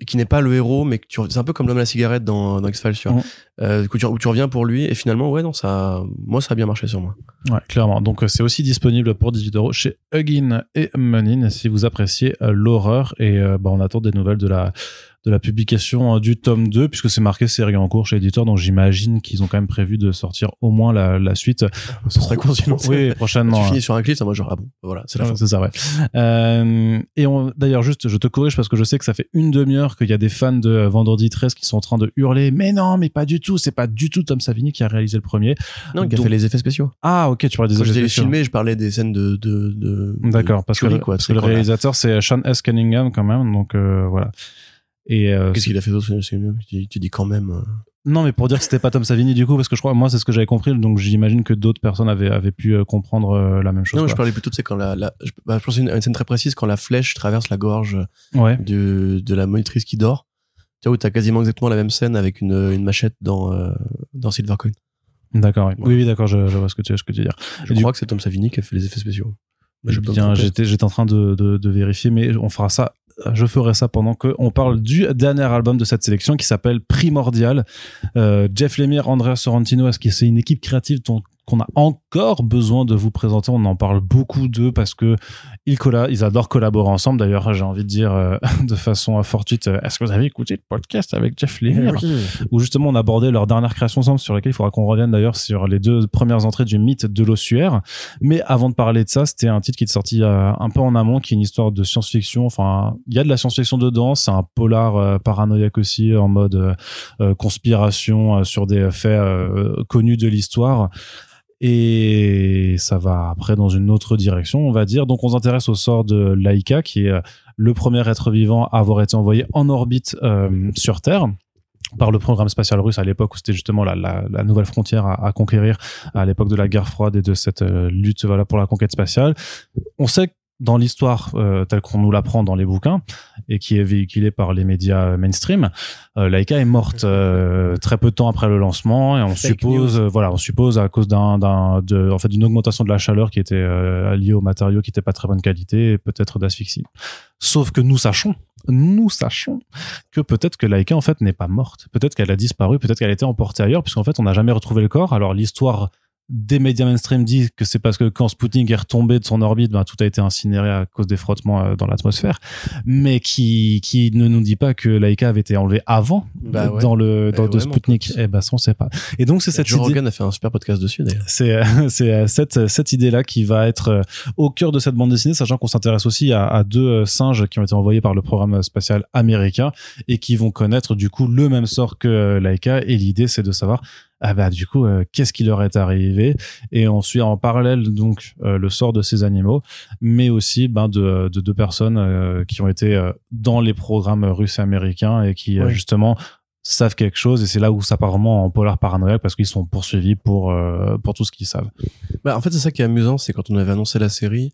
qui n'est pas le héros, mais que tu- c'est un peu comme l'homme à la cigarette dans, dans X-Files, tu vois. Mhm. Euh, où, tu, où tu reviens pour lui, et finalement, ouais, non, ça, moi, ça a bien marché sur moi. Ouais, clairement. Donc, euh, c'est aussi disponible pour 18 euros chez Huggin et Munin si vous appréciez euh, l'horreur. Et bah, on attend des nouvelles de la, de la publication euh, du tome 2, puisque c'est marqué série en cours chez l'éditeur. Donc, j'imagine qu'ils ont quand même prévu de sortir au moins la, la suite. Ce serait con, sinon, Oui, (laughs) prochainement. tu hein. finis sur un clip, ça, moi, genre, ah bon, voilà, c'est la fin. C'est ça, ouais. Euh, et on, d'ailleurs, juste, je te corrige parce que je sais que ça fait une demi-heure qu'il y a des fans de Vendredi 13 qui sont en train de hurler. Mais non, mais pas du tout. C'est pas du tout Tom Savini qui a réalisé le premier. Non, il a fait les effets spéciaux. Ah, ok, tu parles des Quand effets spéciaux. filmer, je parlais des scènes de, de, de D'accord, de parce que, quoi. parce que le réalisateur c'est Sean S. Cunningham quand même, donc euh, voilà. Et euh, Qu'est-ce qu'il a fait d'autre. Tu, tu dis quand même. euh, non, mais pour dire que c'était pas Tom Savini du coup, parce que je crois, moi c'est ce que j'avais compris, donc j'imagine que d'autres personnes avaient avaient pu euh, comprendre la même chose. Non, je quoi. parlais plutôt de c'est quand la, la je, bah, je pense à une, une scène très précise quand la flèche traverse la gorge Ouais. de, de la monitrice qui dort. Tu vois, où t'as quasiment exactement la même scène avec une, une machette dans, euh, dans Silver Coin. D'accord. Oui, Ouais. oui, oui, d'accord, je, je vois ce que tu ce que tu veux dire. Je Et du- crois que c'est Tom Savini qui a fait les effets spéciaux. Je tromper. j'étais j'étais en train de, de, de vérifier, mais on fera ça. Je ferai ça pendant que on parle du dernier album de cette sélection qui s'appelle Primordial. Euh, Jeff Lemire, Andrea Sorrentino, est-ce que c'est une équipe créative dont qu'on a encore besoin de vous présenter On en parle beaucoup d'eux parce que ils, colla ils adorent collaborer ensemble. D'ailleurs, j'ai envie de dire euh, (laughs) de façon fortuite, euh, est-ce que vous avez écouté le podcast avec Jeff Lemire où justement on abordait leur dernière création ensemble sur laquelle il faudra qu'on revienne d'ailleurs sur les deux premières entrées du mythe de l'ossuaire. Mais avant de parler de ça, c'était un titre qui est sorti euh, un peu en amont, qui est une histoire de science-fiction. Enfin, il y a de la science-fiction dedans. C'est un polar paranoïaque aussi, en mode conspiration sur des faits connus de l'histoire. Et ça va après dans une autre direction, on va dire. Donc, on s'intéresse au sort de Laika, qui est euh, le premier être vivant à avoir été envoyé en orbite euh, sur Terre par le programme spatial russe à l'époque où c'était justement la, la, nouvelle frontière à, conquérir à l'époque de la guerre froide et de cette euh, lutte voilà pour la conquête spatiale. On sait dans l'histoire euh, telle qu'on nous l'apprend dans les bouquins et qui est véhiculée par les médias mainstream, euh, Laika est morte euh, très peu de temps après le lancement et on Fake suppose euh, voilà on suppose à cause d'un en fait d'une augmentation de la chaleur qui était euh, liée aux matériaux qui n'étaient pas très bonne qualité et peut-être d'asphyxie. Sauf que nous sachons nous sachons que peut-être que Laika en fait n'est pas morte, peut-être qu'elle a disparu, peut-être qu'elle a été emportée ailleurs puisqu'en fait on n'a jamais retrouvé le corps. Alors l'histoire des médias mainstream disent que c'est parce que quand Sputnik est retombé de son orbite, ben, tout a été incinéré à cause des frottements euh, dans l'atmosphère, mais qui, qui ne nous dit pas que Laika avait été enlevé avant Bah ouais. dans le dans Eh de ouais, Sputnik. Eh ben, ça on sait pas. Et donc c'est cette Joe idée. Rogan a fait un super podcast dessus d'ailleurs. C'est euh, (laughs) c'est euh, cette cette idée là qui va être au cœur de cette bande dessinée, sachant qu'on s'intéresse aussi à, à deux singes qui ont été envoyés par le programme spatial américain et qui vont connaître du coup le même sort que Laika. Et l'idée c'est de savoir ah bah du coup euh, qu'est-ce qui leur est arrivé? Et on suit en parallèle donc euh, le sort de ces animaux, mais aussi ben de de deux personnes euh, qui ont été dans les programmes russes et américains et qui justement savent quelque chose et c'est là où ça part vraiment en polar paranoïaque parce qu'ils sont poursuivis pour pour tout ce qu'ils savent. Bah, en fait, c'est ça qui est amusant, c'est quand on avait annoncé la série.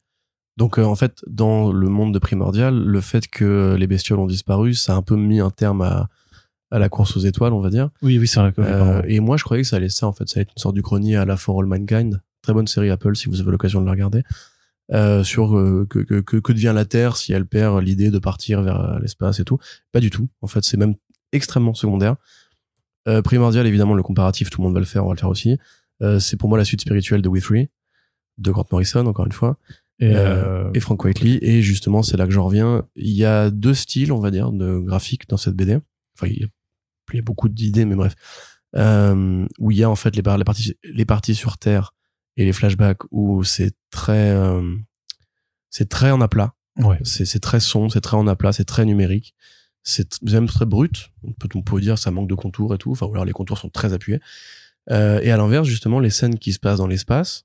Donc, en fait, dans le monde de Primordial, le fait que les bestioles ont disparu, ça a un peu mis un terme à, à la course aux étoiles, on va dire. Oui, oui, c'est vrai Euh, et moi, je croyais que ça allait ça, en fait. Ça allait être une sorte d'Uchronie à la For All Mankind. Très bonne série Apple, si vous avez l'occasion de la regarder. Euh, sur euh, que, que, devient la Terre si elle perd l'idée de partir vers l'espace et tout. Pas du tout. En fait, c'est même extrêmement secondaire. Euh, Primordial, évidemment, le comparatif, tout le monde va le faire, on va le faire aussi. C'est pour moi la suite spirituelle de We Free, de Grant Morrison, encore une fois, et, et Frank Whiteley. Et justement, c'est là que j'en reviens. Il y a deux styles, on va dire, de graphiques dans cette BD. Enfin, il y a, il y a beaucoup d'idées, mais bref. Euh, où il y a en fait les, par- les, parties, les parties sur Terre et les flashbacks où c'est très, euh, c'est très en aplat. ouais. C'est très sombre, c'est très en aplat, c'est très numérique. C'est même très brut. On peut, on peut dire ça manque de contours et tout. Enfin, ou alors les contours sont très appuyés. Euh, et à l'inverse, justement, les scènes qui se passent dans l'espace,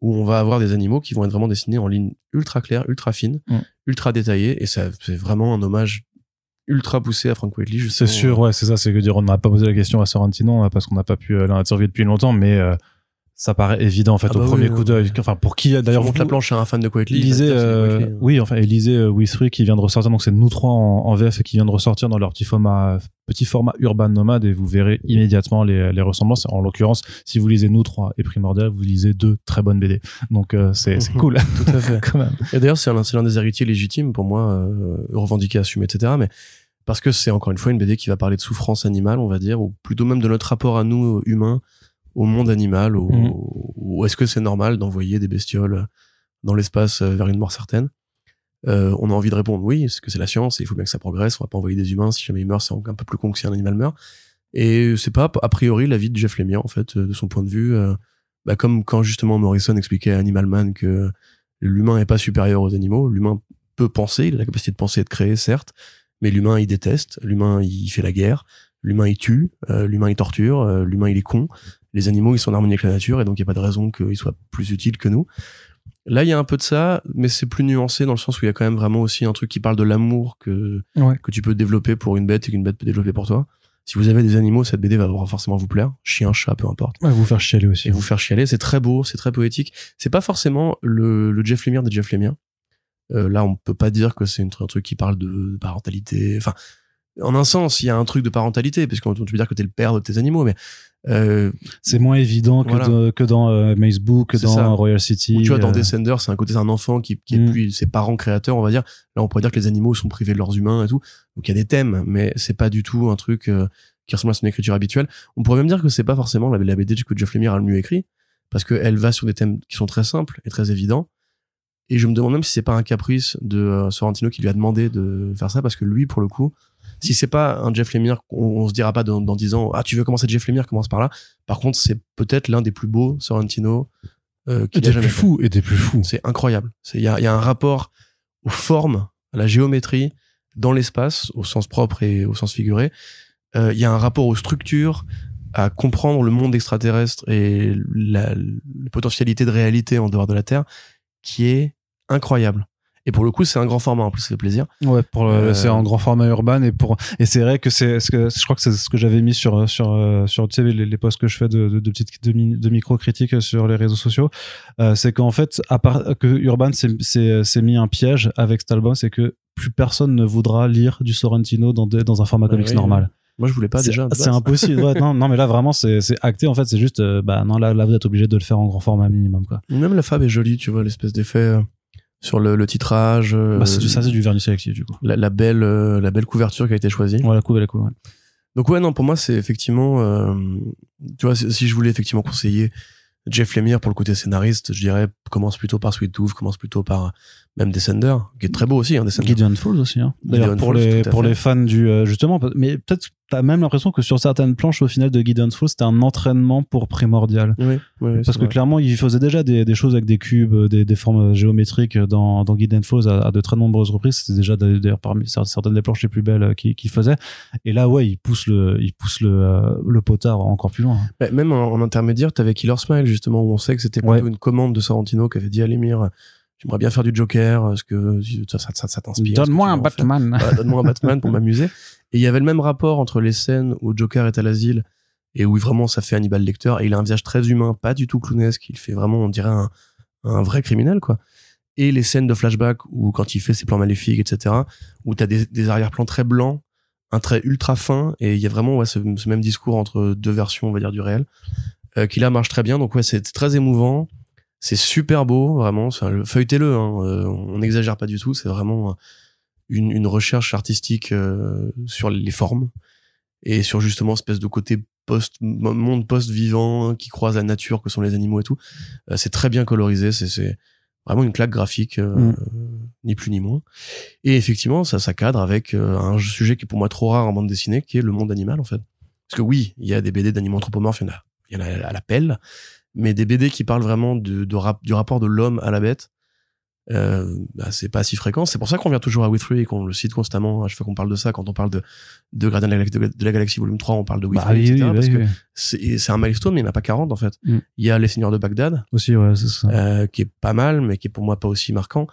où on va avoir des animaux qui vont être vraiment dessinés en ligne ultra claire, ultra fine, Mm. ultra détaillée. Et ça, c'est vraiment un hommage ultra poussé à Frank Whiteley. C'est sûr, ouais, c'est ça, c'est que dire on n'a pas posé la question à Sorrentino hein, parce qu'on n'a pas pu euh, l'interviewer depuis longtemps, mais euh, ça paraît évident en fait Ah au bah premier oui, coup oui, d'œil. Enfin, pour qui D'ailleurs, d'ailleurs on montre la planche à un fan de va lisez, euh, Whiteley. oui, enfin, et lisez euh, qui vient de ressortir, donc c'est nous trois en, en VF qui vient de ressortir dans leur petit format, petit format Urban Nomade et vous verrez immédiatement les, les ressemblances. En l'occurrence, si vous lisez nous trois et Primordial, vous lisez deux très bonnes BD. Donc euh, c'est Mhm. cool (laughs) Tout à fait. (laughs) quand même. Et d'ailleurs, c'est l'un c'est l'un des héritiers légitimes pour moi, euh, revendiqué, assumé, etc. Mais parce que c'est encore une fois une BD qui va parler de souffrance animale, on va dire, ou plutôt même de notre rapport à nous, humains, au monde animal, ou, ou est-ce que c'est normal d'envoyer des bestioles dans l'espace euh, vers une mort certaine? Euh, On a envie de répondre oui, parce que c'est la science, et il faut bien que ça progresse, on va pas envoyer des humains, si jamais ils meurent, c'est un peu plus con que si un animal meurt. Et c'est pas, a priori, l'avis de Jeff Lemire, en fait, euh, de son point de vue, euh, bah, comme quand justement Morrison expliquait à Animal Man que l'humain est pas supérieur aux animaux, l'humain peut penser, il a la capacité de penser et de créer, certes, mais l'humain il déteste, l'humain il fait la guerre, l'humain il tue, euh, l'humain il torture, euh, l'humain il est con, les animaux ils sont en harmonie avec la nature et donc il n'y a pas de raison qu'ils soient plus utiles que nous. Là il y a un peu de ça, mais c'est plus nuancé dans le sens où il y a quand même vraiment aussi un truc qui parle de l'amour que, Ouais. que tu peux développer pour une bête et qu'une bête peut développer pour toi. Si vous avez des animaux, cette BD va forcément vous plaire, chien, chat, peu importe Ouais, vous faire chialer aussi. et vous faire chialer. C'est très beau, c'est très poétique. C'est pas forcément le, le Jeff Lemire de Jeff Lemire. Euh, là, on peut pas dire que c'est un truc qui parle de, de parentalité. Enfin, en un sens, il y a un truc de parentalité, puisqu'on tu peux dire que t'es le père de tes animaux, mais euh, C'est moins évident que, Voilà. de- que dans euh, Maze Book, que dans ça. Royal City. ou tu vois, dans euh, Descender, c'est un côté d'un enfant qui, qui est Mm. plus ses parents créateurs, on va dire. Là, on pourrait dire que les animaux sont privés de leurs humains et tout. Donc, il y a des thèmes, mais c'est pas du tout un truc euh, qui ressemble à son écriture habituelle. On pourrait même dire que c'est pas forcément la, la BD que Jeff Lemire a le mieux écrit, parce qu'elle va sur des thèmes qui sont très simples et très évidents. Et je me demande même si c'est pas un caprice de Sorrentino qui lui a demandé de faire ça, parce que lui, pour le coup, si c'est pas un Jeff Lemire, on, on se dira pas dans, dans 10 ans, ah, tu veux commencer Jeff Lemire, commence par là. Par contre, c'est peut-être l'un des plus beaux Sorrentino euh, a des jamais plus fous, et des plus fous. C'est incroyable. Il y a, y a un rapport aux formes, à la géométrie, dans l'espace, au sens propre et au sens figuré. Euh, Il y a un rapport aux structures, à comprendre le monde extraterrestre et la, la potentialité de réalité en dehors de la Terre, qui est incroyable. Et pour le coup, c'est un grand format en plus, ça fait plaisir. Ouais, pour le- Euh, c'est en grand format urbain et pour et c'est vrai que c'est ce que je crois que c'est ce que j'avais mis sur sur euh, sur tu sais, les, les posts que je fais de de, de petites de, mi- de micro critiques sur les réseaux sociaux, euh, c'est qu'en fait à part que Urban s'est mis un piège avec cet album, c'est que plus personne ne voudra lire du Sorrentino dans des, dans un format Ouais, comics oui, normal. Moi, je voulais pas c'est déjà. c'est impossible. Ouais, (laughs) non, non, mais là vraiment c'est c'est acté en fait. C'est juste euh, bah non là là vous êtes obligé de le faire en grand format minimum quoi. Même la fab est jolie, tu vois, l'espèce d'effet euh, sur le, le titrage, euh, Bah, c'est du- ça c'est du vernis sélectif du coup. la, la belle, euh, la belle couverture qui a été choisie. Ouais, la couve est cool. Ouais. Donc ouais, non, pour moi, c'est effectivement, euh, tu vois, si si je voulais effectivement conseiller Jeff Lemire pour le côté scénariste, je dirais, commence plutôt par Sweet Tooth, commence plutôt par même Descender, qui est très beau aussi, hein, Descender. Gideon Falls aussi. Hein. D'ailleurs, pour, Falls, les, pour les fans du. euh, justement, mais peut-être t'as même l'impression que sur certaines planches, au final de Gideon Falls, c'était un entraînement pour Primordial. Oui, oui, oui, Parce que vrai. clairement, il faisait déjà des, des choses avec des cubes, euh, des, des formes géométriques dans, dans Gideon Falls à, à de très nombreuses reprises. C'était déjà d'ailleurs parmi cer- certaines des planches les plus belles euh, qu'il faisait. Et là, ouais, il pousse le, il pousse le, euh, le potard encore plus loin. Ouais, même en, en intermédiaire, t'avais Killer Smile, justement, où on sait que c'était Ouais. plutôt une commande de Sorrentino qui avait dit à Lemire, j'aimerais bien faire du Joker, est-ce que ça, ça, ça, ça t'inspire Donne-moi un Batman. Voilà, donne-moi un Batman pour (laughs) m'amuser. Et il y avait le même rapport entre les scènes où Joker est à l'asile et où vraiment ça fait Hannibal Lecter et il a un visage très humain, pas du tout clownesque, il fait vraiment, on dirait un, un vrai criminel, quoi. Et les scènes de flashback où quand il fait ses plans maléfiques, etc., où t'as des, des arrière-plans très blancs, un trait ultra fin et il y a vraiment ouais, ce, ce même discours entre deux versions, on va dire, du réel, euh, qui là marche très bien. Donc ouais, c'est très émouvant. C'est super beau, vraiment. Enfin, Feuilletez-le, hein, euh, on n'exagère pas du tout. C'est vraiment une, une recherche artistique euh, sur les formes et sur justement espèce de côté post monde post vivant qui croise la nature que sont les animaux et tout. Euh, c'est très bien colorisé. C'est c'est vraiment une claque graphique, euh, Mm. ni plus ni moins. Et effectivement, ça, ça cadre avec euh, un sujet qui est pour moi trop rare en bande dessinée, qui est le monde animal en fait. Parce que oui, il y a des BD d'animaux anthropomorphes, il y en a, il y en a à la pelle, mais des BD qui parlent vraiment de, de rap- du rapport de l'homme à la bête, euh, bah, c'est pas si fréquent. C'est pour ça qu'on vient toujours à Withree et qu'on le cite constamment à chaque fois qu'on parle de ça. Quand on parle de, de de la, Galaxie- volume 3, on parle de Withree, Bah, etc. oui, parce oui, que c'est c'est un milestone, mais il n'y en a pas 40 en fait. Mm. Il y a Les Seigneurs de Bagdad, Aussi, ouais, c'est ça. euh, qui est pas mal, mais qui est pour moi pas aussi marquant.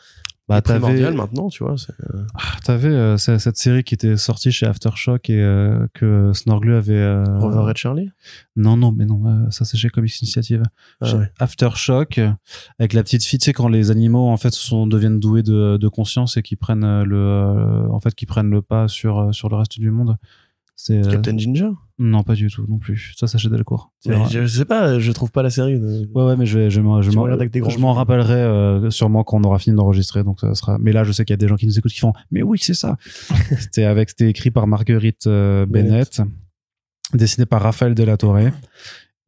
Bah, Et primordial maintenant, tu vois. c'est- Ah, T'avais euh, ce- cette série qui était sortie chez Aftershock et euh, que Snorglu avait. euh, Rover Red Charlie Non, non, mais non, euh, ça c'est chez Comics Initiative. Ah Chez ouais. Aftershock, euh, avec la petite fille, tu sais, quand les animaux en fait sont deviennent doués de, de conscience et qui prennent euh, le, euh, en fait, qui prennent le pas sur euh, sur le reste du monde. C'est euh, Captain Ginger? Non, pas du tout non plus. Ça, c'est chez Delcourt. C'est je, je sais pas, je trouve pas la série. de- Ouais, ouais, mais je vais, je m'en, je m'en, rappellerai euh, sûrement quand on aura fini d'enregistrer. Donc ça sera. Mais là, je sais qu'il y a des gens qui nous écoutent qui font. Mais oui, c'est ça. (laughs) c'était avec, c'était écrit par Marguerite euh, Bennett, dessiné par Raphaël Delatorre.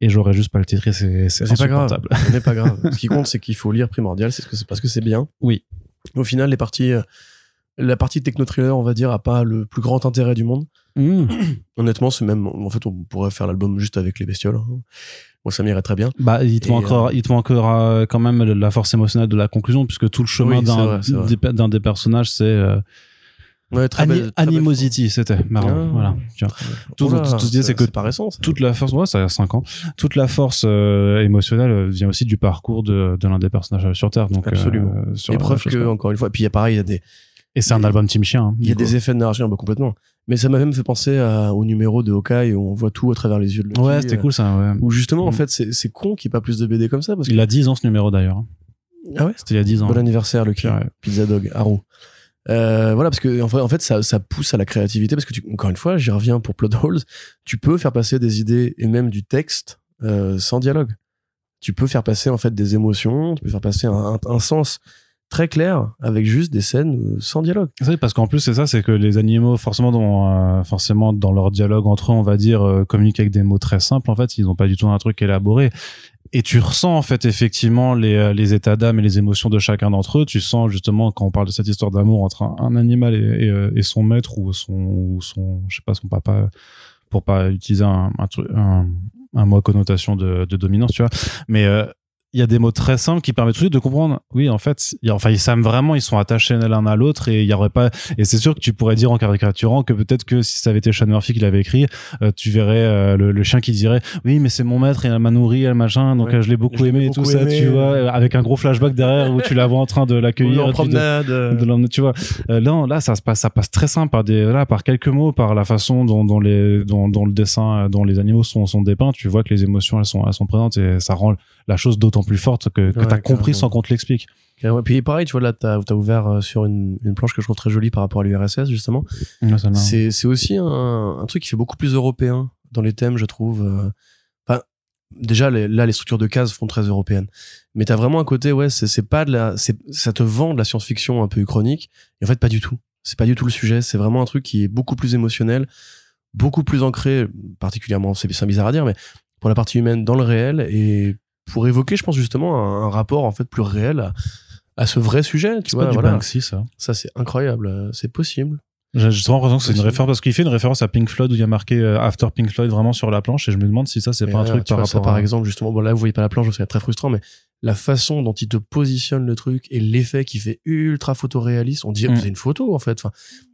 Et j'aurais juste pas le titre. et C'est, c'est C'est pas grave. insupportable. Ce n'est pas grave. Ce qui compte, (laughs) c'est qu'il faut lire Primordial, c'est c'est parce que c'est bien. Oui. Au final, les parties, euh, la partie techno-thriller, on va dire, a pas le plus grand intérêt du monde. Mmh. (clears throat) Honnêtement, c'est même, en fait, on pourrait faire l'album juste avec les bestioles. hein. Moi, ça m'irait très bien. Bah, il te Et, manque encore, il te manque encore euh, quand même la force émotionnelle de la conclusion, puisque tout le chemin Oui, d'un, des, des personnages, c'est euh, Ouais, très Ani- belle- très Animosity, c'était marrant. Ah. voilà. Tu vois. Tout- Oula, tout- tout dit, c'est que récent. ça. toute la force, ouais, ça a 5 ans. Toute la force euh, émotionnelle euh, vient aussi du parcours de, de l'un des personnages sur Terre. Donc, Absolument. euh, sur Et preuve que, encore une fois, puis il y a pareil, il y a des, Et c'est un album Team Chien. hein, il y a des effets de narration bah, complètement. Mais ça m'a même fait penser à- au numéro de Hawkeye où on voit tout à travers les yeux de Loki. Ouais, c'était euh, cool ça. Ouais. Où justement, en Mm. fait, c'est con qu'il n'y ait pas plus de BD comme ça parce que. Il a 10 ans ce numéro d'ailleurs. Ah ouais? C'était il y a 10 ans. Bon anniversaire, Lucky. Ouais. Pizza Dog, Arrow. Euh, voilà, parce que en fait, en fait ça, ça pousse à la créativité, parce que tu, encore une fois, j'y reviens pour Plot Holes, tu peux faire passer des idées et même du texte euh, sans dialogue. Tu peux faire passer en fait des émotions, tu peux faire passer un, un- un sens très clair avec juste des scènes euh, sans dialogue. Vrai, parce qu'en plus, c'est ça, c'est que les animaux, forcément, dans, euh, forcément, dans leur dialogue entre eux, on va dire, euh, communiquent avec des mots très simples. En fait, ils n'ont pas du tout un truc élaboré. Et tu ressens, en fait, effectivement, les, états d'âme et les émotions de chacun d'entre eux. Tu sens, justement, quand on parle de cette histoire d'amour entre un, animal et, son maître ou son, ou son, je sais pas, son papa, pour pas utiliser un, un, un, mot connotation de, dominance, tu vois. Mais, il y a des mots très simples qui permettent tout de suite de comprendre. Oui, en fait, y a- enfin, ils s'aiment vraiment, ils sont attachés l'un à l'autre et il y aurait pas. Et c'est sûr que tu pourrais dire en caricaturant que peut-être que si ça avait été Sean Murphy qui l'avait écrit, euh, tu verrais euh, le, le chien qui dirait oui, mais c'est mon maître et elle m'a nourri, elle machin, donc Ouais. euh, je l'ai beaucoup aimé et tout ça, tu vois, euh, avec un gros flashback derrière où tu la vois en train de l'accueillir. de- promenade. euh, de l'emmener, tu vois Euh, là là ça se passe ça passe très simple par des là par quelques mots par la façon dont, dont les dont, dont le dessin dont les animaux sont sont dépeints tu vois que les émotions elles sont elles sont présentes et ça rend la chose d'autant plus forte que, que Ouais, t'as compris sans qu'on te l'explique Ouais, puis pareil, tu vois, là, t'as as ouvert euh, sur une, une planche que je trouve très jolie par rapport à l'URSS, justement. C'est c'est aussi un, un truc qui fait beaucoup plus européen dans les thèmes, je trouve. euh. Enfin, déjà, les- là, les structures de cases font très européennes. Mais t'as vraiment un côté, ouais, c'est pas de la. Ça te vend de la science-fiction un peu uchronique. Et en fait, pas du tout. C'est pas du tout le sujet. C'est vraiment un truc qui est beaucoup plus émotionnel, beaucoup plus ancré, particulièrement, c'est c'est bizarre à dire, mais pour la partie humaine dans le réel et pour évoquer, je pense justement un, un rapport en fait plus réel à, à ce vrai sujet. Tu vois, pas du voilà. Banksy, ça. Ça c'est incroyable, euh, c'est possible. J'ai vraiment l'impression que c'est une référence parce qu'il fait une référence à Pink Floyd où il y a marqué euh, After Pink Floyd vraiment sur la planche et je me demande si ça c'est pas un truc par vois, ça, rapport par à exemple justement. Bon là vous voyez pas la planche, c'est très frustrant, mais la façon dont il te positionne le truc et l'effet qui fait ultra photoréaliste, on dirait Mm. que c'est une photo en fait. Enfin,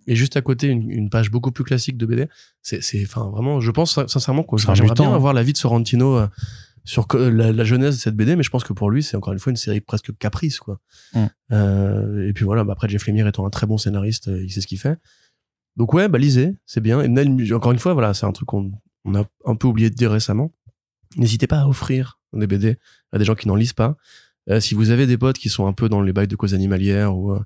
et juste à côté une, une page beaucoup plus classique de BD. C'est, c'est, enfin vraiment, je pense sincèrement que j'aimerais bien hein. avoir l'avis de Sorrentino euh, sur la, la jeunesse de cette BD, mais je pense que pour lui c'est encore une fois une série presque caprice quoi. Mm. Euh, et puis voilà, bah après Jeff Lemire étant un très bon scénariste, euh, il sait ce qu'il fait. Donc ouais, bah lisez, c'est bien. Et Nel- encore une fois, voilà, c'est un truc qu'on on a un peu oublié de dire récemment. N'hésitez pas à offrir des BD à des gens qui n'en lisent pas. Euh, si vous avez des potes qui sont un peu dans les bails de cause animalière ou,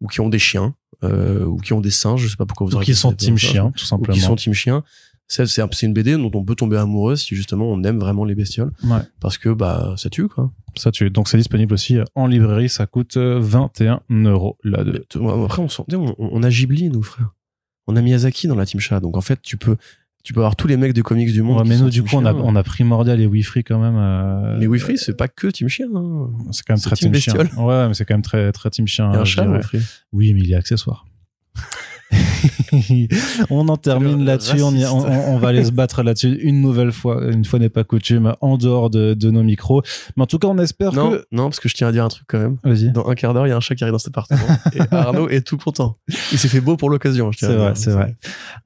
ou qui ont des chiens ou qui ont des singes, je sais pas pourquoi vous ou qui sont team chien tout ou simplement. qui sont team chien. C'est c'est un- c'est une BD dont on peut tomber amoureux si justement on aime vraiment les bestioles Ouais. parce que bah ça tue quoi. Ça tu donc c'est disponible aussi euh, en librairie, ça coûte euh, 21 euros là de. Après on, on, on a Ghibli nous frère. On a Miyazaki dans la team chat donc en fait tu peux tu peux avoir tous les mecs de comics du monde. Ouais, mais nous du coup on a on a Primordial et Wifree quand même. euh, Mais Wifree c'est pas que team chien. Hein. c'est quand même très team team chien. Ouais, mais c'est quand même très très team chien. Il y a un je chat. Oui, mais il est accessoire. (laughs) (laughs) on en termine là-dessus, on, va aller se battre là-dessus une nouvelle fois, une fois n'est pas coutume, en dehors de, de nos micros. Mais en tout cas, on espère Non, que... non, parce que je tiens à dire un truc quand même. Vas-y. Dans un quart d'heure, il y a un chat qui arrive dans cet appartement. (laughs) et Arnaud est tout content. Il s'est fait beau pour l'occasion. C'est vrai, c'est vrai.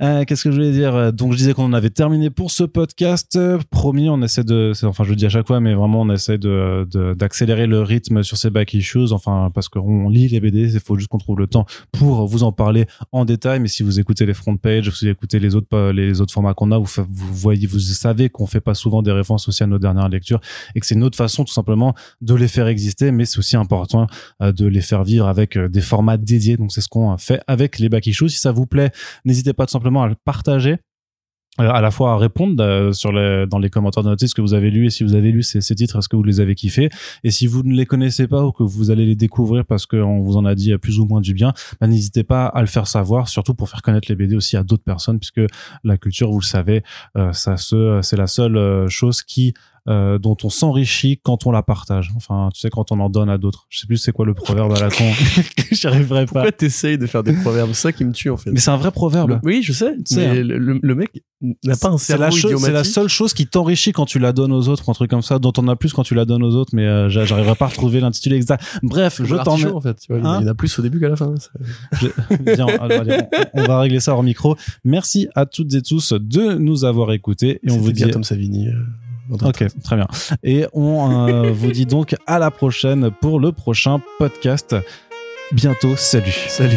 Euh, Qu'est-ce que je voulais dire? Donc, je disais qu'on en avait terminé pour ce podcast. Promis, on essaie de, enfin, je le dis à chaque fois, mais vraiment, on essaie de de- d'accélérer le rythme sur ces back issues. Enfin, parce qu'on lit les BD, il faut juste qu'on trouve le temps pour vous en parler en détail. Mais si vous écoutez les front pages, si vous écoutez les autres, autres formats qu'on a, vous, voyez, vous savez qu'on fait pas souvent des références aussi à nos dernières lectures et que c'est notre façon, tout simplement, de les faire exister. Mais c'est aussi important euh, de les faire vivre avec euh, des formats dédiés. Donc, c'est ce qu'on fait avec les back issues. Si ça vous plaît, n'hésitez pas tout simplement à le partager euh, à la fois à répondre euh, sur les, dans les commentaires de notices ce que vous avez lu et si vous avez lu ces, ces titres, est-ce que vous les avez kiffés? Et si vous ne les connaissez pas ou que vous allez les découvrir parce qu'on vous en a dit plus ou moins du bien, bah, n'hésitez pas à le faire savoir, surtout pour faire connaître les BD aussi à d'autres personnes puisque la culture, vous le savez, euh, ça se, c'est la seule euh, chose qui euh, dont on s'enrichit quand on la partage. Enfin, tu sais, quand on en donne à d'autres. Je sais plus c'est quoi le proverbe à la con. (laughs) J'y arriverai pas. Pourquoi t'essayes de faire des proverbes? C'est ça qui me tue en fait. Mais c'est un vrai proverbe. Le- oui, je sais. sais, mais hein. le, le- le mec n'a pas un C'est cerveau la, chose- c'est la seule chose qui t'enrichit quand tu la donnes aux autres, un truc comme ça, dont on a plus quand tu la donnes aux autres, mais euh, j'a- j'arriverai pas à retrouver l'intitulé exact. Bref, je t'en L'artichaut, en fait. Tu vois, il y en a- Hein il y en a plus au début qu'à la fin. Bien, allez, on, on va régler ça hors micro. Merci à toutes et tous de nous avoir écoutés et on vous dit. bien Tom Savini. Ok, très bien. Et on euh, (laughs) vous dit donc à la prochaine pour le prochain podcast. Bientôt, salut. Salut.